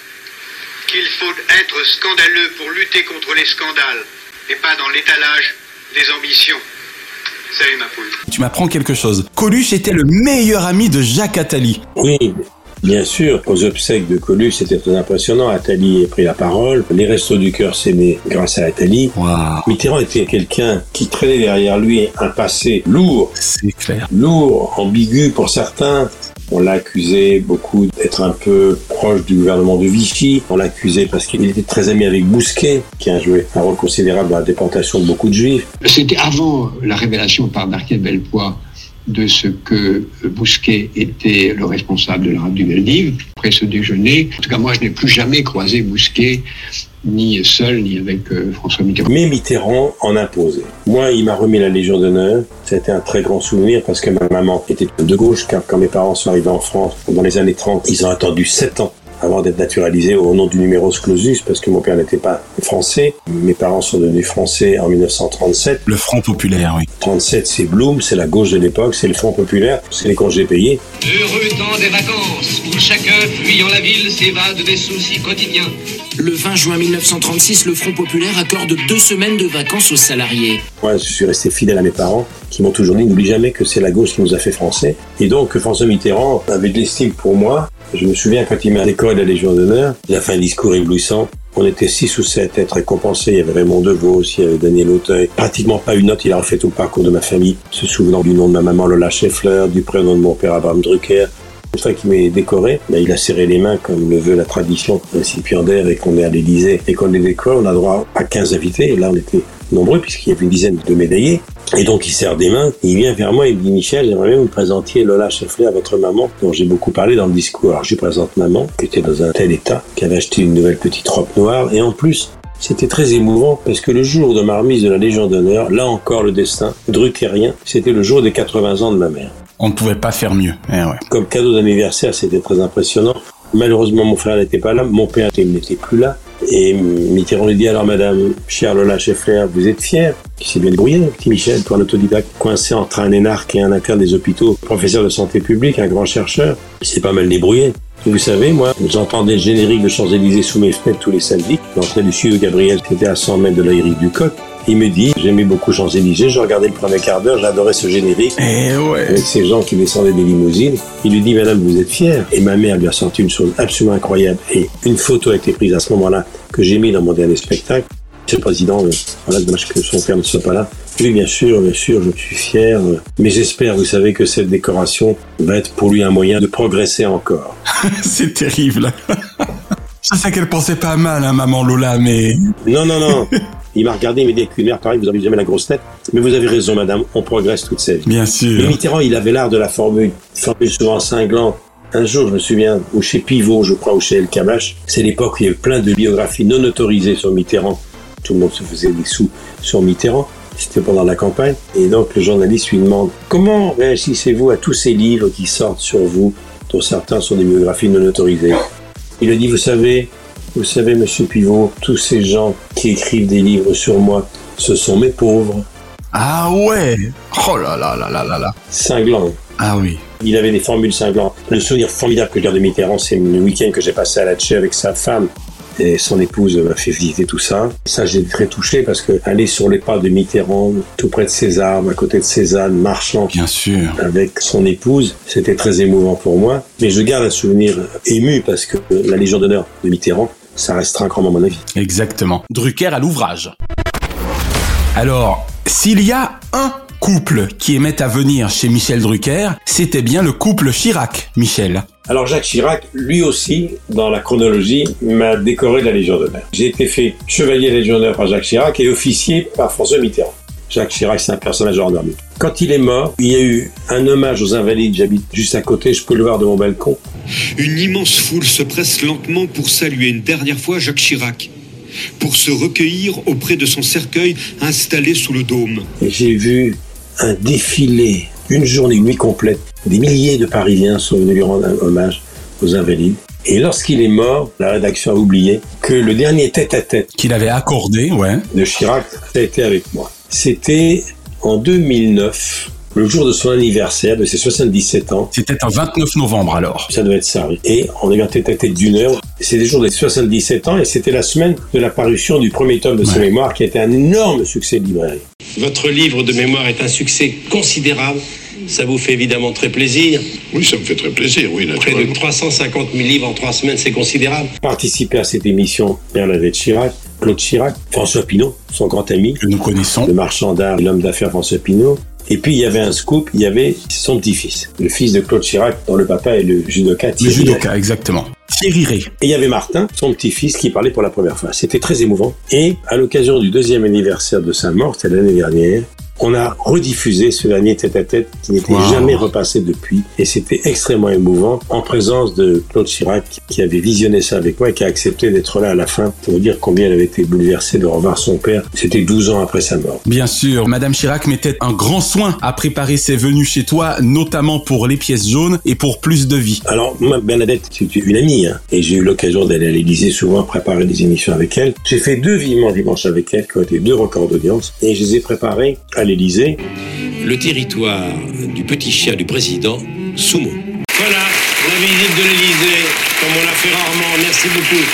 qu'il faut être scandaleux pour lutter contre les scandales, et pas dans l'étalage des ambitions. Tu m'apprends quelque chose. Coluche était le meilleur ami de Jacques Attali. Oui, bien sûr. Aux obsèques de Coluche, c'était très impressionnant. Attali a pris la parole. Les Restos du Cœur s'aimaient grâce à Attali. Mitterrand était quelqu'un qui traînait derrière lui un passé lourd. C'est clair. Lourd, ambigu pour certains. On l'a accusé beaucoup d'être un peu proche du gouvernement de Vichy. On l'a accusé parce qu'il était très ami avec Bousquet, qui a joué un rôle considérable dans la déportation de beaucoup de juifs. C'était avant la révélation par Marquet Bellepoix de ce que Bousquet était le responsable de l'arabe du Veldiv. Après ce déjeuner, en tout cas moi je n'ai plus jamais croisé Bousquet ni seul, ni avec euh, François Mitterrand. Mais Mitterrand en imposait. Moi, il m'a remis la Légion d'honneur. C'était un très grand souvenir parce que ma maman était de gauche, car quand mes parents sont arrivés en France dans les années 30, ils ont attendu 7 ans avant d'être naturalisé au nom du numéro clausus parce que mon père n'était pas français. Mes parents sont devenus français en 1937. Le Front populaire, oui. 37, c'est Blum, c'est la gauche de l'époque, c'est le Front populaire, c'est les congés payés. Heureux temps des vacances, où chacun fuyant la ville s'évade des soucis quotidiens. Le 20 juin 1936, le Front populaire accorde deux semaines de vacances aux salariés. Moi, je suis resté fidèle à mes parents, qui m'ont toujours dit n'oublie jamais que c'est la gauche qui nous a fait français. Et donc, François Mitterrand avait de l'estime pour moi. Je me souviens quand il m'a décoré la Légion d'honneur, il a fait un discours éblouissant. On était six ou sept à être récompensés. Il y avait Raymond DeVos, il y avait Daniel Auteuil. Pratiquement pas une note. Il a refait tout le parcours de ma famille, se souvenant du nom de ma maman Lola Scheffler, du prénom de mon père Abraham Drucker. Une fois qu'il m'est décoré, ben, il a serré les mains comme le veut la tradition récipiendaire et qu'on est à l'Élysée et qu'on les décore. On a droit à 15 invités. Et là, on était nombreux puisqu'il y avait une dizaine de médaillés. Et donc il serre des mains, il vient vers moi et il me dit Michel, j'aimerais bien vous présenter Lola Scheffler à votre maman, dont j'ai beaucoup parlé dans le discours. Alors je lui présente maman, qui était dans un tel état, qui avait acheté une nouvelle petite robe noire, et en plus, c'était très émouvant parce que le jour de ma remise de la Légion d'honneur, là encore le destin, druckérien, c'était le jour des 80 ans de ma mère. On ne pouvait pas faire mieux. Eh ouais. Comme cadeau d'anniversaire, c'était très impressionnant. Malheureusement, mon frère n'était pas là, mon père n'était plus là. Et Mitterrand lui dit alors, madame, chère Lola Scheffler, vous êtes fière Qui s'est bien débrouillé, petit Michel, toi, un autodidacte, coincé entre un énarque et un interne des hôpitaux, professeur de santé publique, un grand chercheur. Il s'est pas mal débrouillé. Vous savez, moi, j'entendais le générique de Champs-Élysées sous mes fenêtres tous les samedis. L'entrée du studio Gabriel, était à 100 mètres de l'Aérique du Coq. Il me dit, j'aimais beaucoup Champs-Élysées, je regardais le premier quart d'heure, j'adorais ce générique. Eh ouais. Avec ces gens qui descendaient des limousines. Il lui dit, madame, vous êtes fière. Et ma mère lui a sorti une chose absolument incroyable. Et une photo a été prise à ce moment-là, que j'ai mis dans mon dernier spectacle. Monsieur le Président, euh, voilà, dommage que son père ne soit pas là. Oui, bien sûr, bien sûr, je suis fier. euh, Mais j'espère, vous savez, que cette décoration va être pour lui un moyen de progresser encore. *laughs* C'est terrible. *laughs* Je sais qu'elle pensait pas mal, hein, maman Lola, mais... Non, non, non. *laughs* Il m'a regardé, il m'a dit, mère pareille, vous avez jamais la grosse tête. Mais vous avez raison, madame, on progresse toute sa vie. Bien sûr. Mitterrand, il avait l'art de la formule, formule souvent cinglante. Un jour, je me souviens, ou chez Pivot, je crois, ou chez El Kabash, c'est l'époque où il y avait plein de biographies non autorisées sur Mitterrand. Tout le monde se faisait des sous sur Mitterrand. C'était pendant la campagne. Et donc, le journaliste lui demande Comment réagissez-vous à tous ces livres qui sortent sur vous, dont certains sont des biographies non autorisées? Il a dit Vous savez, vous savez, monsieur Pivot, tous ces gens qui écrivent des livres sur moi, ce sont mes pauvres. Ah ouais Oh là là là là là là. Cinglant. Ah oui. Il avait des formules cinglantes. Le souvenir formidable que garde de Mitterrand, c'est le week-end que j'ai passé à la Tché avec sa femme. Et son épouse m'a fait visiter tout ça. Ça, j'ai été très touché parce que aller sur les pas de Mitterrand, tout près de César, à côté de Cézanne, marchant Bien sûr. avec son épouse, c'était très émouvant pour moi. Mais je garde un souvenir ému parce que la Légion d'honneur de Mitterrand, ça restera un grand moment de ma vie. Exactement. Drucker à l'ouvrage. Alors, s'il y a un couple qui aimait à venir chez Michel Drucker, c'était bien le couple Chirac, Michel. Alors Jacques Chirac, lui aussi, dans la chronologie, m'a décoré de la Légion d'honneur. J'ai été fait chevalier Légion d'honneur par Jacques Chirac et officier par François Mitterrand. Jacques Chirac, c'est un personnage ordinaire. Quand il est mort, il y a eu un hommage aux invalides. J'habite juste à côté, je peux le voir de mon balcon. Une immense foule se presse lentement pour saluer une dernière fois Jacques Chirac, pour se recueillir auprès de son cercueil installé sous le dôme. Et j'ai vu un défilé, une journée, une nuit complète. Des milliers de Parisiens sont venus lui rendre un hommage aux invalides. Et lorsqu'il est mort, la rédaction a oublié que le dernier tête-à-tête Qu'il avait accordé, ouais. de Chirac a été avec moi. C'était en 2009, le jour de son anniversaire, de ses 77 ans. C'était un 29 novembre alors. Ça doit être ça, oui. Et on a eu un tête-à-tête d'une heure. C'était le jour des 77 ans et c'était la semaine de la parution du premier tome de ses mémoires qui a été un énorme succès de librairie. Votre livre de mémoire est un succès considérable. Ça vous fait évidemment très plaisir. Oui, ça me fait très plaisir, oui, Près de naturellement. 350 000 livres en trois semaines, c'est considérable. Participer à cette émission, Bernadette Chirac, Claude Chirac, François Pinault, son grand ami. Que nous connaissons. Le marchand d'art, et l'homme d'affaires François Pinault. Et puis il y avait un scoop, il y avait son petit-fils, le fils de Claude Chirac, dont le papa est le judoka Le Thierry judoka, exactement. Thierry Ray. Et il y avait Martin, son petit-fils, qui parlait pour la première fois. C'était très émouvant. Et à l'occasion du deuxième anniversaire de sa mort, c'était l'année dernière, on a rediffusé ce dernier tête-à-tête qui n'était Wow. jamais repassé depuis. Et c'était extrêmement émouvant en présence de Claude Chirac qui avait visionné ça avec moi et qui a accepté d'être là à la fin pour dire combien elle avait été bouleversée de revoir son père. C'était 12 ans après sa mort. Bien sûr, Madame Chirac mettait un grand soin à préparer ses venues chez toi, notamment pour les pièces jaunes et pour plus de vie. Alors, moi, Bernadette, c'est une amie, hein, et j'ai eu l'occasion d'aller à l'Élysée souvent préparer des émissions avec elle. J'ai fait deux vivements dimanche avec elle, qui ont été deux records d'audience, et je les ai préparés à l'Élysée. Le territoire du petit chien du président, Soumo. Voilà, la visite de l'Elysée, comme on l'a fait rarement. Merci beaucoup,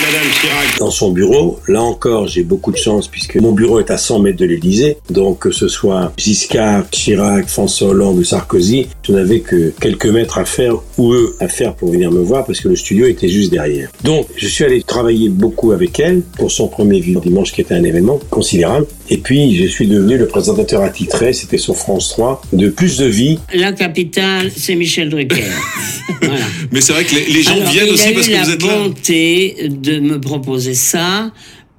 Madame Chirac. dans son bureau. Là encore, j'ai beaucoup de chance puisque mon bureau est à 100 mètres de l'Élysée. Donc, que ce soit Giscard, Chirac, François Hollande ou Sarkozy, je n'avais que quelques mètres à faire ou eux à faire pour venir me voir parce que le studio était juste derrière. Donc, je suis allé travailler beaucoup avec elle pour son premier Dimanche qui était un événement considérable. Et puis, je suis devenu le présentateur attitré, c'était sur France 3, de Plus de Vie. La capitale, c'est Michel Drucker. *laughs* voilà. Mais c'est vrai que les, les gens Alors, viennent il aussi a parce eu que la vous êtes là. bonté de me proposer ça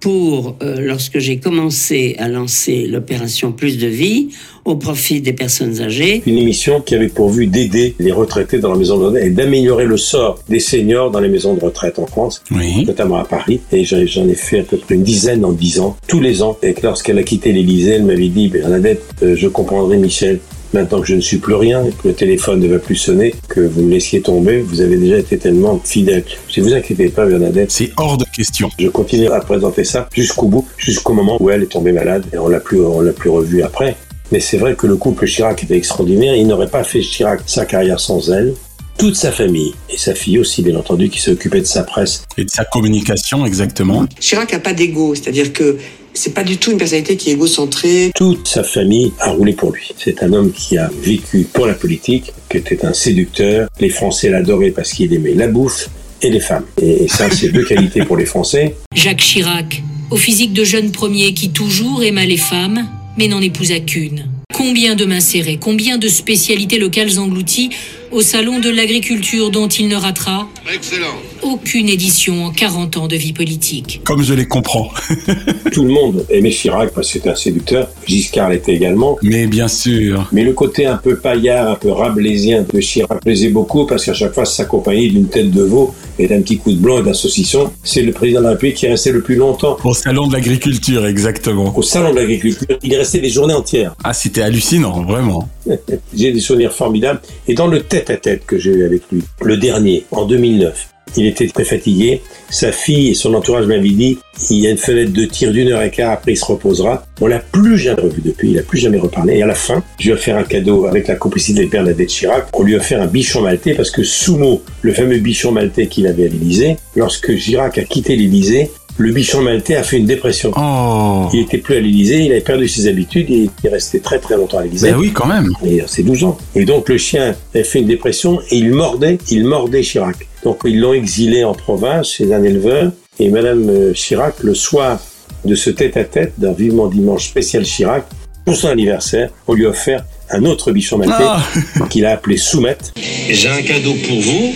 pour, euh, lorsque j'ai commencé à lancer l'opération Plus de vie au profit des personnes âgées. Une émission qui avait pour but d'aider les retraités dans la maison de retraite et d'améliorer le sort des seniors dans les maisons de retraite en France, notamment à Paris. Et j'en ai fait à peu près une dizaine en dix ans, tous les ans. Et que lorsqu'elle a quitté l'Élysée, elle m'avait dit, Bernadette, euh, je comprendrai Michel. Maintenant que je ne suis plus rien, et que le téléphone ne va plus sonner, que vous me laissiez tomber, vous avez déjà été tellement fidèle. Je dis, vous inquiétez pas, Bernadette. C'est hors de question. Je continue à présenter ça jusqu'au bout, jusqu'au moment où elle est tombée malade et on l'a plus, on l'a plus revue après. Mais c'est vrai que le couple Chirac était extraordinaire. Il n'aurait pas fait Chirac sa carrière sans elle. Toute sa famille et sa fille aussi, bien entendu, qui s'occupait de sa presse. Et de sa communication, exactement. Chirac n'a pas d'ego, c'est-à-dire que c'est pas du tout une personnalité qui est égocentrée. Toute sa famille a roulé pour lui. C'est un homme qui a vécu pour la politique, qui était un séducteur. Les Français l'adoraient parce qu'il aimait la bouffe et les femmes. Et ça, c'est deux qualités pour les Français. Jacques Chirac, au physique de jeune premier qui toujours aima les femmes, mais n'en épousa qu'une. Combien de mains serrées, combien de spécialités locales englouties au salon de l'agriculture dont il ne ratera Excellent. aucune édition en 40 ans de vie politique. Comme je les comprends. *laughs* Tout le monde aimait Chirac parce que c'était un séducteur. Giscard l'était également. Mais bien sûr. Mais le côté un peu paillard, un peu rabelaisien de Chirac plaisait beaucoup parce qu'à chaque fois, ça s'accompagnait d'une tête de veau et d'un petit coup de blanc et d'un saucisson. C'est le président de la République qui est resté le plus longtemps. Au salon de l'agriculture, exactement. Au salon de l'agriculture, il est resté des journées entières. Ah, c'était hallucinant, vraiment. *laughs* J'ai des souvenirs formidables. Et dans le tête-à-tête que j'ai eu avec lui, le dernier, en 2009, il était très fatigué. Sa fille et son entourage m'avaient dit, il y a une fenêtre de tir d'une heure et quart, après il se reposera. On l'a plus jamais revu depuis, il a plus jamais reparlé. Et à la fin, je lui ai offert un cadeau avec la complicité de Bernadette Chirac. On lui a offert un bichon maltais parce que Soumo, le fameux bichon maltais qu'il avait à l'Élysée, lorsque Chirac a quitté l'Élysée, le bichon maltais a fait une dépression. Oh. Il était plus à l'Élysée, il avait perdu ses habitudes et il est resté très très longtemps à l'Élysée. Ben oui, quand même. Et c'est 12 ans. Et donc le chien a fait une dépression et il mordait, il mordait Chirac. Donc ils l'ont exilé en province chez un éleveur et Madame euh, Chirac, le soir de ce tête-à-tête d'un Vivement Dimanche spécial Chirac, pour son anniversaire, on lui a offert un autre bichon maltais Ah. *laughs* qu'il a appelé Soumette. J'ai un cadeau pour vous,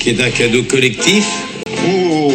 qui est un cadeau collectif. Oh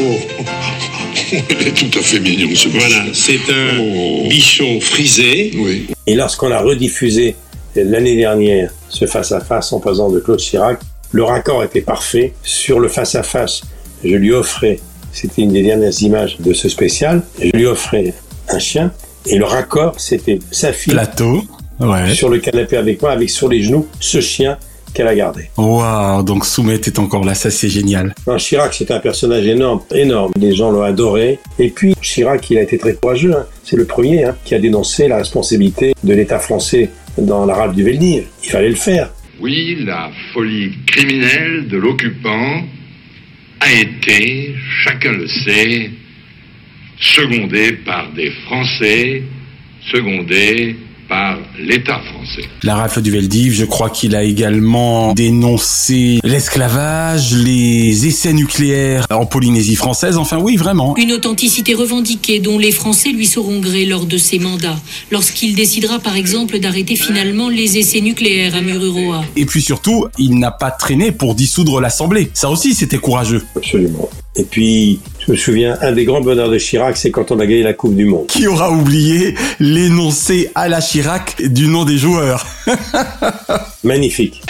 Il *laughs* est tout à fait mignon, ce Voilà, c'est un bichon frisé. Oui. Et lorsqu'on a rediffusé l'année dernière ce face-à-face en présence de Claude Chirac, le raccord était parfait. Sur le face-à-face, je lui offrais, c'était une des dernières images de ce spécial, je lui offrais un chien. Et le raccord, c'était sa fille Plateau. Ouais. sur le canapé avec moi, avec sur les genoux ce chien qu'elle a gardé. Waouh, donc Soumet est encore là, ça c'est génial. Non, Chirac, c'est un personnage énorme, énorme. Les gens l'ont adoré. Et puis, Chirac, il a été très courageux. hein. C'est le premier hein, qui a dénoncé la responsabilité de l'État français dans la rade du Veldiv. Il fallait le faire. Oui, la folie criminelle de l'occupant a été, chacun le sait, secondée par des Français, secondée par l'État français. La rafle du Veldiv, je crois qu'il a également dénoncé l'esclavage, les essais nucléaires en Polynésie française, enfin oui, vraiment. Une authenticité revendiquée dont les Français lui sauront gré lors de ses mandats, lorsqu'il décidera par exemple d'arrêter finalement les essais nucléaires à Mururoa. Et puis surtout, il n'a pas traîné pour dissoudre l'Assemblée. Ça aussi, c'était courageux. Absolument. Et puis, je me souviens, un des grands bonheurs de Chirac, c'est quand on a gagné la Coupe du Monde. Qui aura oublié l'énoncé à la Chirac du nom des joueurs *laughs* Magnifique.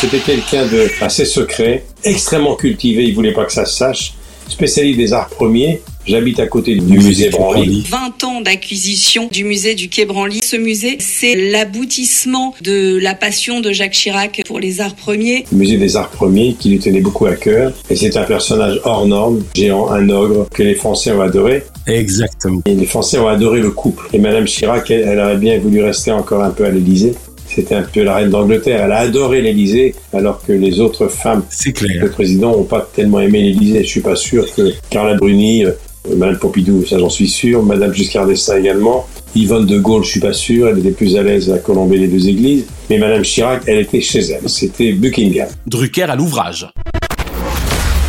C'était quelqu'un de assez secret, extrêmement cultivé, il voulait pas que ça se sache, spécialiste des arts premiers. J'habite à côté du musée Branly. 20 ans d'acquisition du musée du Quai Branly. Ce musée, c'est l'aboutissement de la passion de Jacques Chirac pour les arts premiers. Le musée des arts premiers qui lui tenait beaucoup à cœur. Et c'est un personnage hors norme, géant, un ogre, que les Français ont adoré. Exactement. Et les Français ont adoré le couple. Et Madame Chirac, elle, elle aurait bien voulu rester encore un peu à l'Élysée. C'était un peu la reine d'Angleterre. Elle a adoré l'Élysée, alors que les autres femmes, clair. le président, n'ont pas tellement aimé l'Élysée. Je suis pas sûr que Carla Bruni, euh, Madame Pompidou, ça j'en suis sûr, Madame Giscard d'Estaing également, Yvonne de Gaulle, je suis pas sûr, elle était plus à l'aise à colomber les deux églises. Mais Madame Chirac, elle était chez elle. C'était Buckingham. Drucker à l'ouvrage.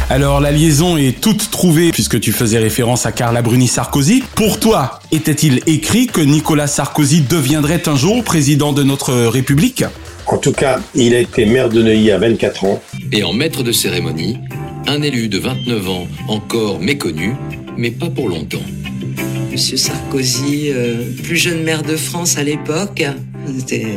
Alors la liaison est toute trouvée puisque tu faisais référence à Carla Bruni Sarkozy. Pour toi, était-il écrit que Nicolas Sarkozy deviendrait un jour président de notre République? En tout cas, il a été maire de Neuilly à 24 ans. Et en maître de cérémonie, un élu de 29 ans encore méconnu, mais pas pour longtemps. Monsieur Sarkozy, euh, plus jeune maire de France à l'époque, c'était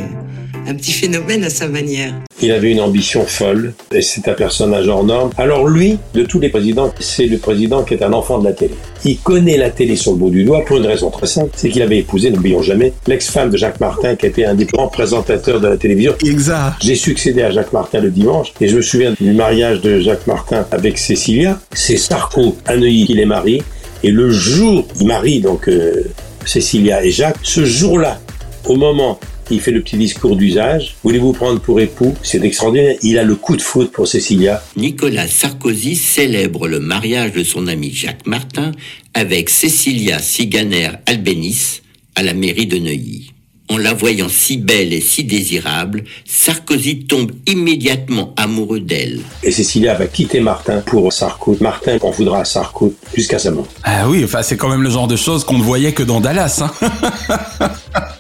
un petit phénomène à sa manière. Il avait une ambition folle et c'est un personnage hors norme. Alors lui, de tous les présidents, c'est le président qui est un enfant de la télé. Il connaît la télé sur le bout du doigt pour une raison très simple, c'est qu'il avait épousé, n'oublions jamais, l'ex-femme de Jacques Martin qui était un des grands présentateurs de la télévision. Exact. J'ai succédé à Jacques Martin le dimanche et je me souviens du mariage de Jacques Martin avec Cécilia. C'est Sarko à Neuilly qui les marie et le jour, il marie donc euh, Cécilia et Jacques, ce jour-là, au moment il fait le petit discours d'usage. Voulez-vous prendre pour époux? C'est extraordinaire. Il a le coup de foudre pour Cécilia. Nicolas Sarkozy célèbre le mariage de son ami Jacques Martin avec Cécilia Siganer-Albéniz à la mairie de Neuilly. En la voyant si belle et si désirable, Sarkozy tombe immédiatement amoureux d'elle. Et Cécilia va quitter Martin pour Sarko. Martin en voudra à Sarko jusqu'à sa mort. Ah oui, enfin c'est quand même le genre de choses qu'on ne voyait que dans Dallas. Hein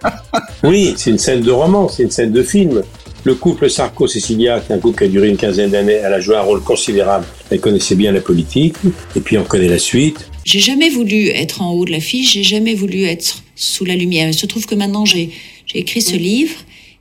*laughs* oui, c'est une scène de roman, c'est une scène de film. Le couple Sarko-Cécilia, qui est un couple qui a duré une quinzaine d'années, elle a joué un rôle considérable. Elle connaissait bien la politique, et puis on connaît la suite. J'ai jamais voulu être en haut de l'affiche, j'ai jamais voulu être sous la lumière. Il se trouve que maintenant j'ai écrit ce livre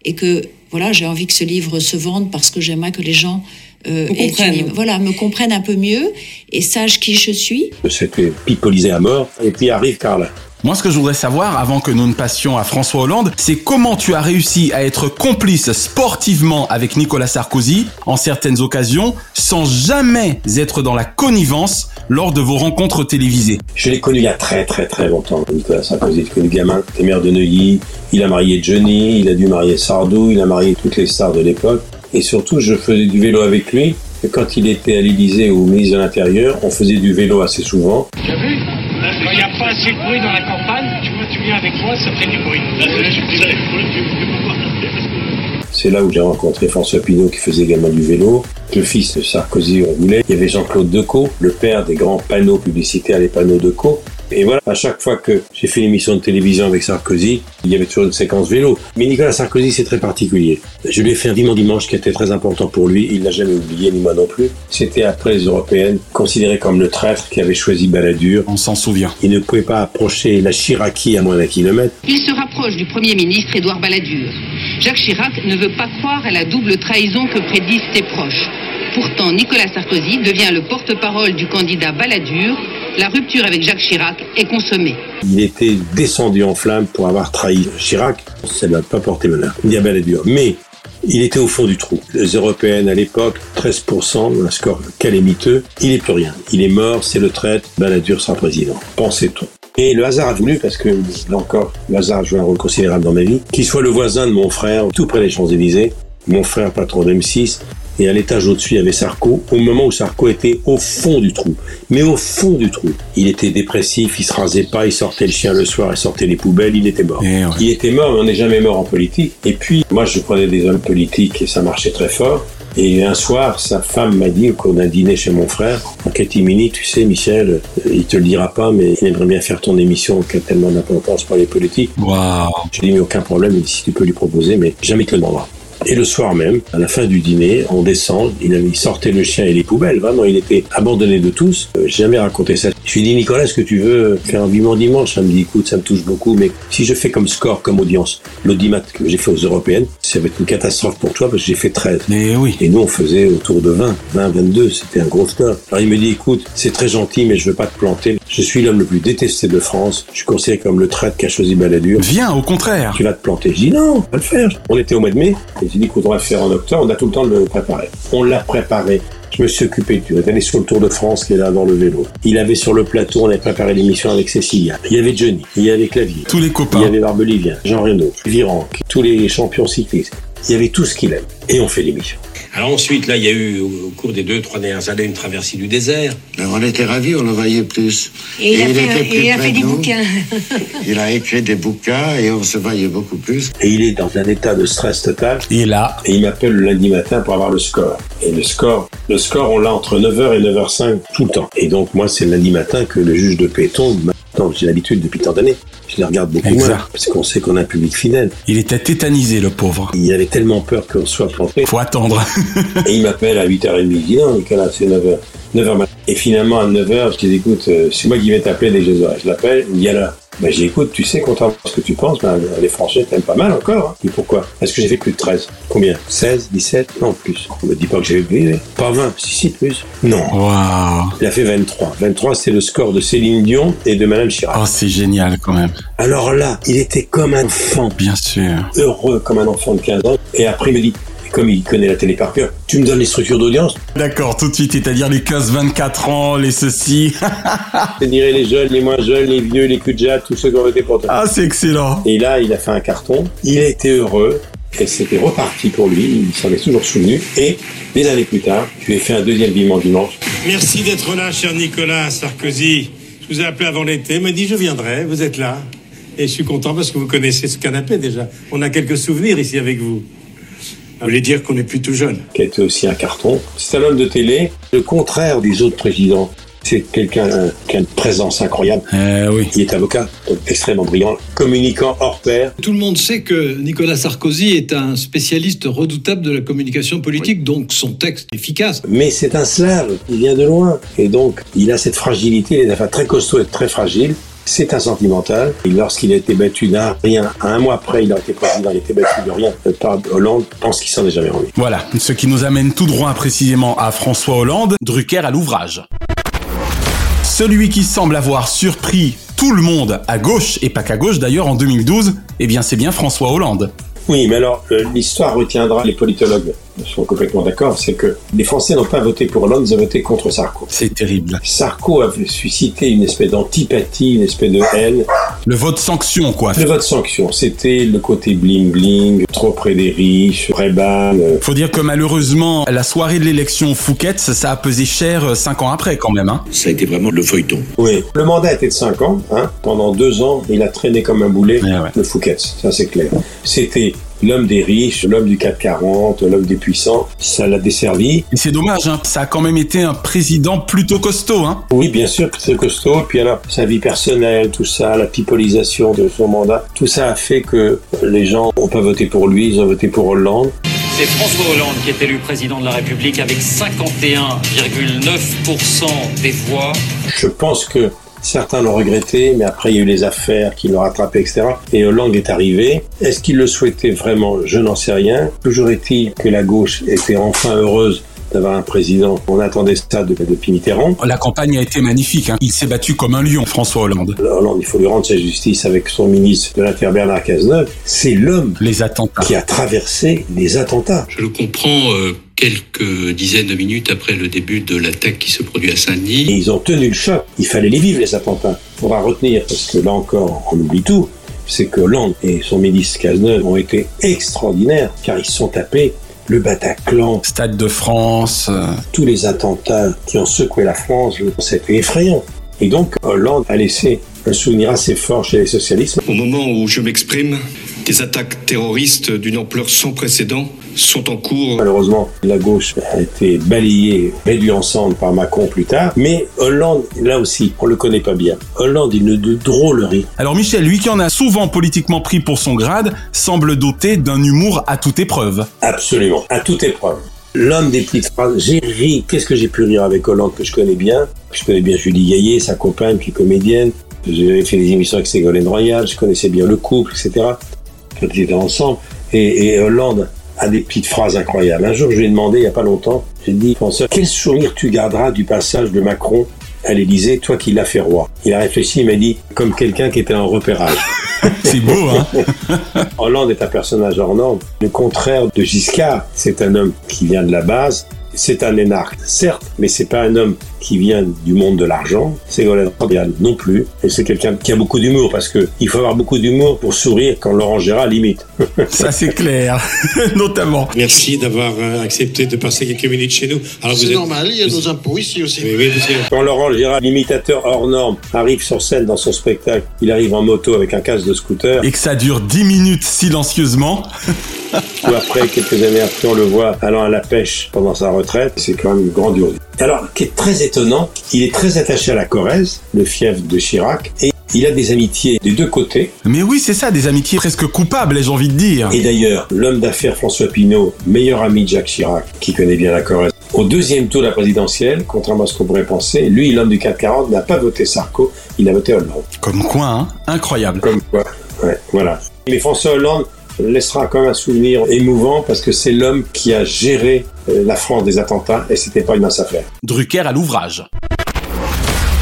et que voilà, j'ai envie que ce livre se vende parce que j'aimerais que les gens euh, comprennent. voilà, me comprennent un peu mieux et sachent qui je suis. C'était pipolisé à mort, et puis arrive Carla. Moi, ce que je voudrais savoir, avant que nous ne passions à François Hollande, c'est comment tu as réussi à être complice sportivement avec Nicolas Sarkozy en certaines occasions, sans jamais être dans la connivence lors de vos rencontres télévisées. Je l'ai connu il y a très très très longtemps, Nicolas Sarkozy. Je connu gamin, il est maire de Neuilly, il a marié Johnny, il a dû marier Sardou, il a marié toutes les stars de l'époque. Et surtout, je faisais du vélo avec lui. Et quand il était à l'Élysée ou au ministre de l'Intérieur, on faisait du vélo assez souvent. Vu? Quand il n'y a pas assez de bruit dans la campagne, tu vois, tu viens avec moi, ça fait du bruit. C'est là où j'ai rencontré François Pinault qui faisait également du vélo. Le fils de Sarkozy, on voulait. Il y avait Jean-Claude Decaux, le père des grands panneaux publicitaires, les panneaux Decaux. Et voilà, à chaque fois que j'ai fait une émission de télévision avec Sarkozy, il y avait toujours une séquence vélo. Mais Nicolas Sarkozy, c'est très particulier. Je lui ai fait un dimanche dimanche qui était très important pour lui. Il n'a jamais oublié, ni moi non plus. C'était après les européennes, considéré comme le traître qui avait choisi Balladur. On s'en souvient. Il ne pouvait pas approcher la Chiraki à moins d'un kilomètre. Il se rapproche du Premier ministre Édouard Balladur. Jacques Chirac ne veut pas croire à la double trahison que prédisent ses proches. Pourtant, Nicolas Sarkozy devient le porte-parole du candidat Balladur. La rupture avec Jacques Chirac est consommée. Il était descendu en flammes pour avoir trahi Chirac. Ça ne pas porté malheur, ni à Balladur. Mais il était au fond du trou. Les européennes à l'époque, 13%, un score calamiteux. Il n'est plus rien. Il est mort, c'est le traître. Balladur sera président. Pensait-on. Et le hasard a voulu, parce que là encore, le hasard a joué un rôle considérable dans ma vie, qu'il soit le voisin de mon frère, tout près des Champs-Élysées, mon frère patron d'M6, Et à l'étage au-dessus, il y avait Sarko, au moment où Sarko était au fond du trou. Mais au fond du trou. Il était dépressif, il se rasait pas, il sortait le chien le soir, il sortait les poubelles, il était mort. Il était mort, mais on n'est jamais mort en politique. Et puis, moi, je prenais des hommes politiques et ça marchait très fort. Et un soir, sa femme m'a dit qu'on a dîné chez mon frère, en catimini, tu sais, Michel, euh, il te le dira pas, mais il aimerait bien faire ton émission qui a tellement d'importance pour les politiques. Waouh Je lui ai dit, mais aucun problème, il dit, si tu peux lui proposer, mais jamais te le demandera. Et le soir même, à la fin du dîner, on descend, il, avait, il sortait le chien et les poubelles. Vraiment, il était abandonné de tous. Euh, J'ai jamais raconté ça. Je lui ai dit, Nicolas, est-ce que tu veux faire un vivement dimanche? Ça me dit, écoute, ça me touche beaucoup, mais si je fais comme score, comme audience, l'audimat que j'ai fait aux européennes, ça va être une catastrophe pour toi parce que j'ai fait 13. Mais oui. Et nous, on faisait autour de 20, 20, 22. C'était un gros score. Alors il me dit, écoute, c'est très gentil, mais je veux pas te planter. Je suis l'homme le plus détesté de France. Je suis considéré comme le traître qui a choisi Balladur. Viens, au contraire. Tu vas te planter. Je dis, non, on va le faire. On était au mois de mai. Et j'ai dit, écoute, on va le faire en octobre. On a tout le temps de le préparer. On l'a préparé. Je me suis occupé du d'aller sur le Tour de France qui est là dans le vélo. Il avait sur le plateau, on avait préparé l'émission avec Cécilia. Il y avait Johnny, il y avait Clavier. Tous les copains. Il y avait Barbelivien, Jean Reno, Virenque, tous les champions cyclistes. Il y avait tout ce qu'il aime. Et on fait l'émission. Alors ensuite, là, il y a eu, au cours des deux, trois dernières années, une traversée du désert. Ben, on était ravis, on le voyait plus. Et il a fait, était plus et il a fait de des bouquins. *laughs* Il a écrit des bouquins et on se voyait beaucoup plus. Et il est dans un état de stress total. Et là. Et il m'appelle le lundi matin pour avoir le score. Et le score, le score, on l'a entre 9h et 9h05 tout le temps. Et donc, moi, c'est le lundi matin que le juge de paix tombe. Maintenant, j'ai l'habitude depuis tant d'années. Je les regarde beaucoup Exact. moins. Parce qu'on sait qu'on a un public fidèle. Il était tétanisé, le pauvre. Il avait tellement peur qu'on soit planté. Faut attendre. *laughs* Et il m'appelle à 8h30. Il dit non, Nicolas, c'est 9h. 9h matin. Et finalement, à 9h, je dis écoute, euh, c'est moi qui vais t'appeler dès que je l'appelle, il dit alors. Ben, j'ai écoute, tu sais, contrairement à ce que tu penses, ben, les Français t'aiment pas mal encore. Hein. Et pourquoi? Est-ce que j'ai fait plus de 13 Combien? 16 17 Non, plus. On me dit pas que j'ai fait Pas 20, si, si, plus. Non. Waouh. Il a fait 23. 23, c'est le score de Céline Dion et de Madame Chirac. Oh, c'est génial quand même. Alors là, il était comme un enfant. Bien sûr. Heureux comme un enfant de 15 ans. Et après, il me dit, comme il connaît la télé par cœur, tu me donnes les structures d'audience D'accord, tout de suite, c'est-à-dire les 15-24 ans, les ceci. *laughs* Je dirais les jeunes, les moins jeunes, les vieux, les culs de tous ceux qui ont été pour toi. Ah, c'est excellent. Et là, il a fait un carton. Il a été heureux. Et c'était reparti pour lui. Il s'en est toujours souvenu. Et des années plus tard, je lui ai fait un deuxième vivement dimanche. Merci d'être là, cher Nicolas Sarkozy. Je vous ai appelé avant l'été, m'a dit je viendrai, vous êtes là. Et je suis content parce que vous connaissez ce canapé déjà. On a quelques souvenirs ici avec vous. Vous voulez dire qu'on est plus tout jeune Qui a été aussi un carton. C'est un homme de télé. Le contraire des autres présidents. C'est quelqu'un euh, qui a une présence incroyable. Eh oui. Il est avocat, donc extrêmement brillant, communicant hors pair. Tout le monde sait que Nicolas Sarkozy est un spécialiste redoutable de la communication politique, donc son texte est efficace. Mais c'est un slave, il vient de loin. Et donc, il a cette fragilité, il est enfin très costaud et très fragile. C'est un sentimental. Et lorsqu'il a été battu d'un rien, à un mois après, il a été président, il a été battu de rien par Hollande, je pense qu'il s'en est jamais remis. Voilà, ce qui nous amène tout droit précisément à François Hollande, Drucker à l'ouvrage. Celui qui semble avoir surpris tout le monde à gauche, et pas qu'à gauche d'ailleurs en 2012, eh bien c'est bien François Hollande. Oui, mais alors, euh, l'histoire retiendra, les politologues sont complètement d'accord, c'est que les Français n'ont pas voté pour Hollande, ils ont voté contre Sarko. C'est terrible. Sarko avait suscité une espèce d'antipathie, une espèce de haine. Le vote sanction, quoi. Le vote sanction, c'était le côté bling-bling, trop près des riches, Reban. euh, Faut dire que malheureusement, la soirée de l'élection Fouquet, ça a pesé cher euh, cinq ans après quand même. Hein. Ça a été vraiment le feuilleton. Oui, le mandat était de 5 ans. Hein. Pendant deux ans, il a traîné comme un boulet le Fouquet, ça c'est clair. C'était l'homme des riches, l'homme du 440, l'homme des puissants. Ça l'a desservi. Et c'est dommage, hein. ça a quand même été un président plutôt costaud. Hein. Oui, bien sûr, c'est costaud. Puis alors, sa vie personnelle, tout ça, la pipolisation de son mandat, tout ça a fait que les gens n'ont pas voté pour lui, ils ont voté pour Hollande. C'est François Hollande qui est élu président de la République avec 51,9% des voix. Je pense que certains l'ont regretté, mais après il y a eu les affaires qui l'ont rattrapé, etc. Et Hollande est arrivé. Est-ce qu'il le souhaitait vraiment? Je n'en sais rien. Toujours est-il que la gauche était enfin heureuse d'avoir un président. On attendait ça de- depuis Mitterrand. La campagne a été magnifique. Hein. Il s'est battu comme un lion, François Hollande. Hollande, il faut lui rendre sa justice avec son ministre de l'Intérieur Bernard Cazeneuve. C'est l'homme les attentats. qui a traversé les attentats. Je le comprends euh, quelques dizaines de minutes après le début de l'attaque qui se produit à Saint-Denis. Et ils ont tenu le choc. Il fallait les vivre, les attentats. Il faudra retenir, parce que là encore, on oublie tout, c'est que Hollande et son ministre Cazeneuve ont été extraordinaires, car ils se sont tapés le Bataclan, Stade de France. euh, tous les attentats qui ont secoué la France, c'était effrayant. Et donc, Hollande a laissé un souvenir assez fort chez les socialistes. Au moment où je m'exprime, des attaques terroristes d'une ampleur sans précédent sont en cours. Malheureusement, la gauche a été balayée, réduite ensemble par Macron plus tard. Mais Hollande, là aussi, on le connaît pas bien. Hollande, il ne de drôlerie. Alors Michel, lui qui en a souvent politiquement pris pour son grade, semble doté d'un humour à toute épreuve. Absolument, à toute épreuve. L'homme des petites phrases. J'ai ri. Qu'est-ce que j'ai pu rire avec Hollande que je connais bien? Je connais bien Julie Gaillet, sa compagne, qui est comédienne. J'avais fait des émissions avec Ségolène Royal. Je connaissais bien le couple, etc. Étaient ensemble. Et, et Hollande a des petites phrases incroyables. Un jour, je lui ai demandé, il n'y a pas longtemps, j'ai dit, François, quel souvenir tu garderas du passage de Macron à l'Élysée, toi qui l'as fait roi Il a réfléchi, il m'a dit, comme quelqu'un qui était en repérage. *laughs* C'est beau, hein *laughs* Hollande est un personnage hors norme. Le contraire de Giscard, c'est un homme qui vient de la base. C'est un énarque, certes, mais c'est pas un homme qui vient du monde de l'argent. Ségolène Royal non plus. Et c'est quelqu'un qui a beaucoup d'humour parce que il faut avoir beaucoup d'humour pour sourire quand Laurent Gérard limite. *laughs* Ça c'est clair, *laughs* notamment. Merci d'avoir euh, accepté de passer quelques minutes chez nous. Alors vous C'est êtes- normal, il y a nos impôts ici aussi. Oui, oui. Quand Laurent Gérard, l'imitateur hors norme, arrive sur scène dans son spectacle, il arrive en moto avec un casque de scooter. Et que ça dure 10 minutes silencieusement. *laughs* Ou après, quelques années après, on le voit allant à la pêche pendant sa retraite. C'est quand même grandiose. Alors, qui est très étonnant, il est très attaché à la Corrèze, le fief de Chirac, et il a des amitiés des deux côtés. Mais oui, c'est ça, des amitiés presque coupables, j'ai envie de dire. Et d'ailleurs, l'homme d'affaires François Pinault, meilleur ami de Jacques Chirac, qui connaît bien la Corrèze, au deuxième tour de la présidentielle, contrairement à ce qu'on pourrait penser, lui, l'homme du 440, n'a pas voté Sarko, il a voté Hollande. Comme quoi, hein Incroyable. Comme quoi, ouais, voilà. Mais François Hollande laissera quand même un souvenir émouvant parce que c'est l'homme qui a géré euh, la France des attentats et c'était pas une mince affaire. Drucker à l'ouvrage.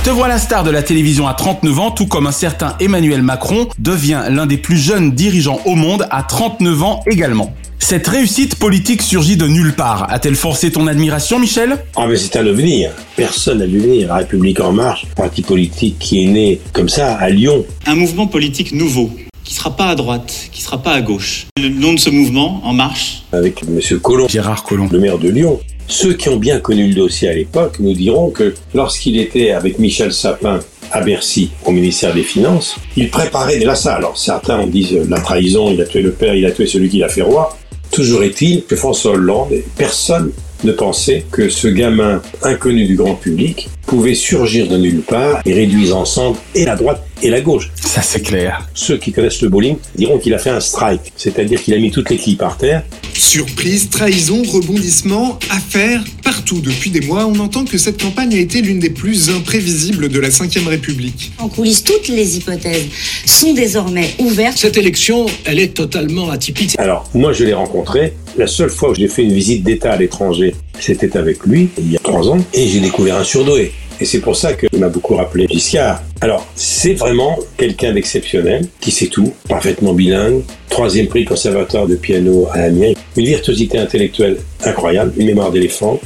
Te voilà star de la télévision à 39 ans, tout comme un certain Emmanuel Macron devient l'un des plus jeunes dirigeants au monde à 39 ans également. Cette réussite politique surgit de nulle part. A-t-elle forcé ton admiration, Michel? Ah mais c'est un avenir. Personne n'a vu venir. La République en marche, parti politique qui est né comme ça à Lyon. un mouvement politique nouveau, qui sera pas à droite, qui sera pas à gauche. Le nom de ce mouvement, En Marche, avec Monsieur Collomb, Gérard Collomb, le maire de Lyon. Ceux qui ont bien connu le dossier à l'époque nous diront que lorsqu'il était avec Michel Sapin à Bercy, au ministère des Finances, il préparait déjà ça. Alors certains disent euh, la trahison, il a tué le père, il a tué celui qui l'a fait roi. Toujours est-il que François Hollande, personne ne pensait que ce gamin inconnu du grand public pouvait surgir de nulle part et réduire ensemble et la droite et la gauche. Ça c'est clair. Ceux qui connaissent le bowling diront qu'il a fait un strike, c'est-à-dire qu'il a mis toutes les quilles par terre Surprise, trahison, rebondissement, affaires, partout depuis des mois, on entend que cette campagne a été l'une des plus imprévisibles de la Ve République. En coulisses, toutes les hypothèses sont désormais ouvertes. Cette élection, elle est totalement atypique. Alors, moi, je l'ai rencontré. La seule fois où j'ai fait une visite d'État à l'étranger, c'était avec lui, il y a trois ans, et j'ai découvert un surdoué. Et c'est pour ça qu'il m'a beaucoup rappelé Giscard. Alors, c'est vraiment quelqu'un d'exceptionnel, qui sait tout, parfaitement bilingue, troisième prix conservatoire de piano à Amiens, une virtuosité intellectuelle incroyable, une mémoire d'éléphant,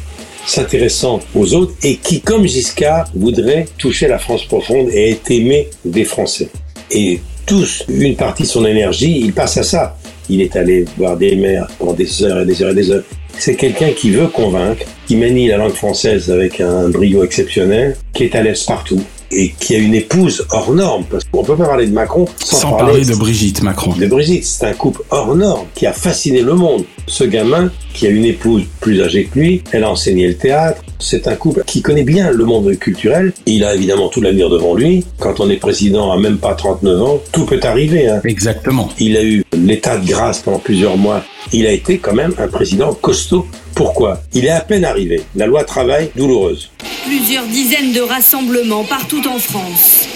s'intéressant aux autres, et qui, comme Giscard, voudrait toucher la France profonde et est aimé des Français. Et tous, une partie de son énergie, il passe à ça. Il est allé voir des maires pendant des heures et des heures et des heures. C'est quelqu'un qui veut convaincre, qui manie la langue française avec un brio exceptionnel, qui est à l'aise partout et qui a une épouse hors norme. Parce qu'on peut pas parler de Macron sans, Sans parler de Brigitte Macron. de Brigitte. C'est un couple hors norme qui a fasciné le monde. Ce gamin qui a une épouse plus âgée que lui, elle a enseigné le théâtre. C'est un couple qui connaît bien le monde culturel. Il a évidemment tout l'avenir devant lui. Quand on est président à même pas 39 ans, tout peut arriver. hein. Exactement. Il a eu l'état de grâce pendant plusieurs mois. Il a été quand même un président costaud. Pourquoi? Il est à peine arrivé. La loi travail douloureuse. Plusieurs dizaines de rassemblements partout en France.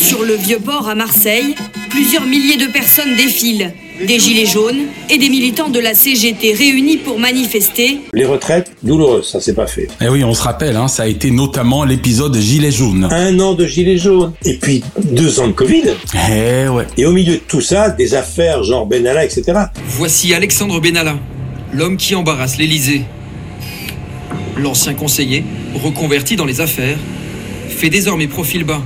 Sur le Vieux-Port à Marseille, plusieurs milliers de personnes défilent. Des gilets jaunes et des militants de la CGT réunis pour manifester. Les retraites douloureuses, ça s'est pas fait. Eh oui, on se rappelle, hein, ça a été notamment l'épisode Gilets jaunes. Un an de gilets jaunes. Et puis deux ans de Covid. Eh ouais. Et au milieu de tout ça, des affaires genre Benalla, etc. Voici Alexandre Benalla, l'homme qui embarrasse l'Élysée. L'ancien conseiller, reconverti dans les affaires, fait désormais profil bas.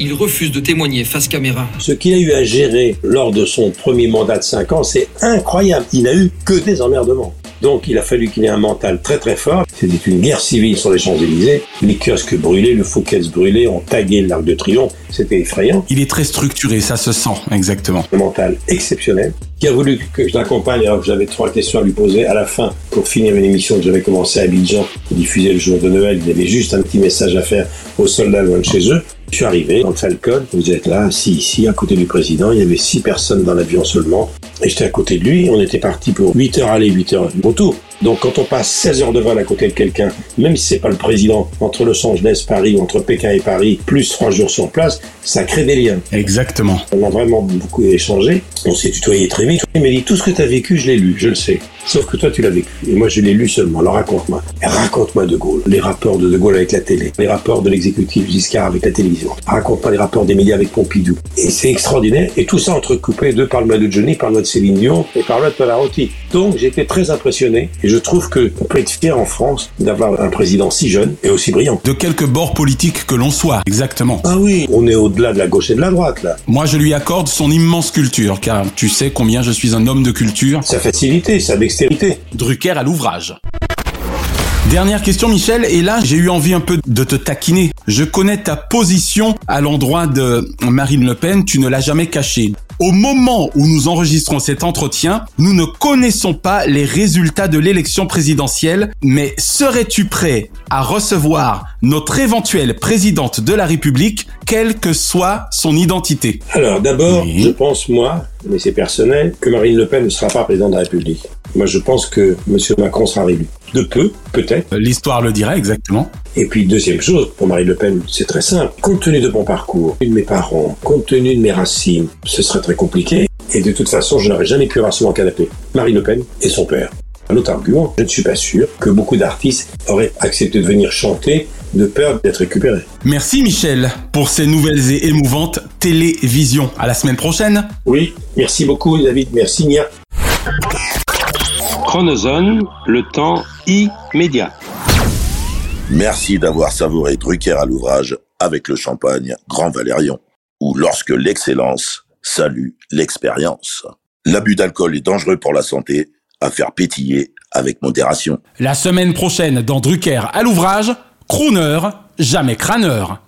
il refuse de témoigner face caméra. Ce qu'il a eu à gérer lors de son premier mandat de 5 ans, c'est incroyable. Il n'a eu que des emmerdements. Donc il a fallu qu'il ait un mental très très fort. C'était une guerre civile sur les Champs-Élysées. Les kiosques brûlés, le Fouquet's brûlé, on taguait l'Arc de Triomphe. C'était effrayant. Il est très structuré, ça se sent, exactement. Un mental exceptionnel qui a voulu que je l'accompagne alors que j'avais trois questions à lui poser à la fin pour finir une émission que j'avais commencé à Abidjan, diffusée le jour de Noël. Il y avait juste un petit message à faire aux soldats loin de chez eux. Je suis arrivé dans le Falcon, vous êtes là, assis ici, à côté du président, il y avait six personnes dans l'avion seulement, et j'étais à côté de lui, on était parti pour 8 heures aller, 8 heures retour. Donc quand on passe 16 heures de vol à côté de quelqu'un, même si c'est pas le président, entre Los Angeles, Paris, ou entre Pékin et Paris, plus trois jours sur place, ça crée des liens. Exactement. On a vraiment beaucoup échangé, on s'est tutoyé très vite. Il m'a dit, tout ce que tu as vécu, je l'ai lu, je le sais. Sauf que toi, tu l'as vécu. Et moi, je l'ai lu seulement. Alors raconte-moi. Raconte-moi De Gaulle. Les rapports de De Gaulle avec la télé. Les rapports de l'exécutif Giscard avec la télévision. Raconte-moi les rapports des médias avec Pompidou. Et c'est extraordinaire. Et tout ça entrecoupé de Parle-moi de Johnny, Parle-moi de Céline Dion et Parle-moi de Pavarotti. Donc, j'étais très impressionné. Et je trouve que on peut être fier en France d'avoir un président si jeune et aussi brillant. De quelque bord politique que l'on soit, exactement. Ah oui, on est au-delà de la gauche et de la droite, là. Moi, je lui accorde son immense culture, car tu sais combien je suis un homme de culture. Sa facilité, sa dextérité. Drucker à l'ouvrage. Dernière question Michel, et là j'ai eu envie un peu de te taquiner. Je connais ta position à l'endroit de Marine Le Pen, tu ne l'as jamais cachée. Au moment où nous enregistrons cet entretien, nous ne connaissons pas les résultats de l'élection présidentielle, mais serais-tu prêt à recevoir notre éventuelle présidente de la République, quelle que soit son identité? Alors d'abord, je pense moi, mais c'est personnel, que Marine Le Pen ne sera pas présidente de la République. Moi je pense que M. Macron sera réélu. De peu, peut-être. L'histoire le dirait exactement. Et puis deuxième chose, pour Marine Le Pen, c'est très simple. Compte tenu de mon parcours, de mes parents, compte tenu de mes racines, ce serait très compliqué. Et de toute façon, je n'aurais jamais pu avoir sur mon canapé Marine Le Pen et son père. Un autre argument, je ne suis pas sûr que beaucoup d'artistes auraient accepté de venir chanter de peur d'être récupérés. Merci Michel pour ces nouvelles et émouvantes télévisions. À la semaine prochaine. Oui, merci beaucoup David, merci Nia. Chronozone, le temps immédiat. Merci d'avoir savouré Drucker à l'ouvrage avec le champagne Grand Valérion, ou lorsque l'excellence salue l'expérience. L'abus d'alcool est dangereux pour la santé, à faire pétiller avec modération. La semaine prochaine dans Drucker à l'ouvrage, crooner, jamais crâneur.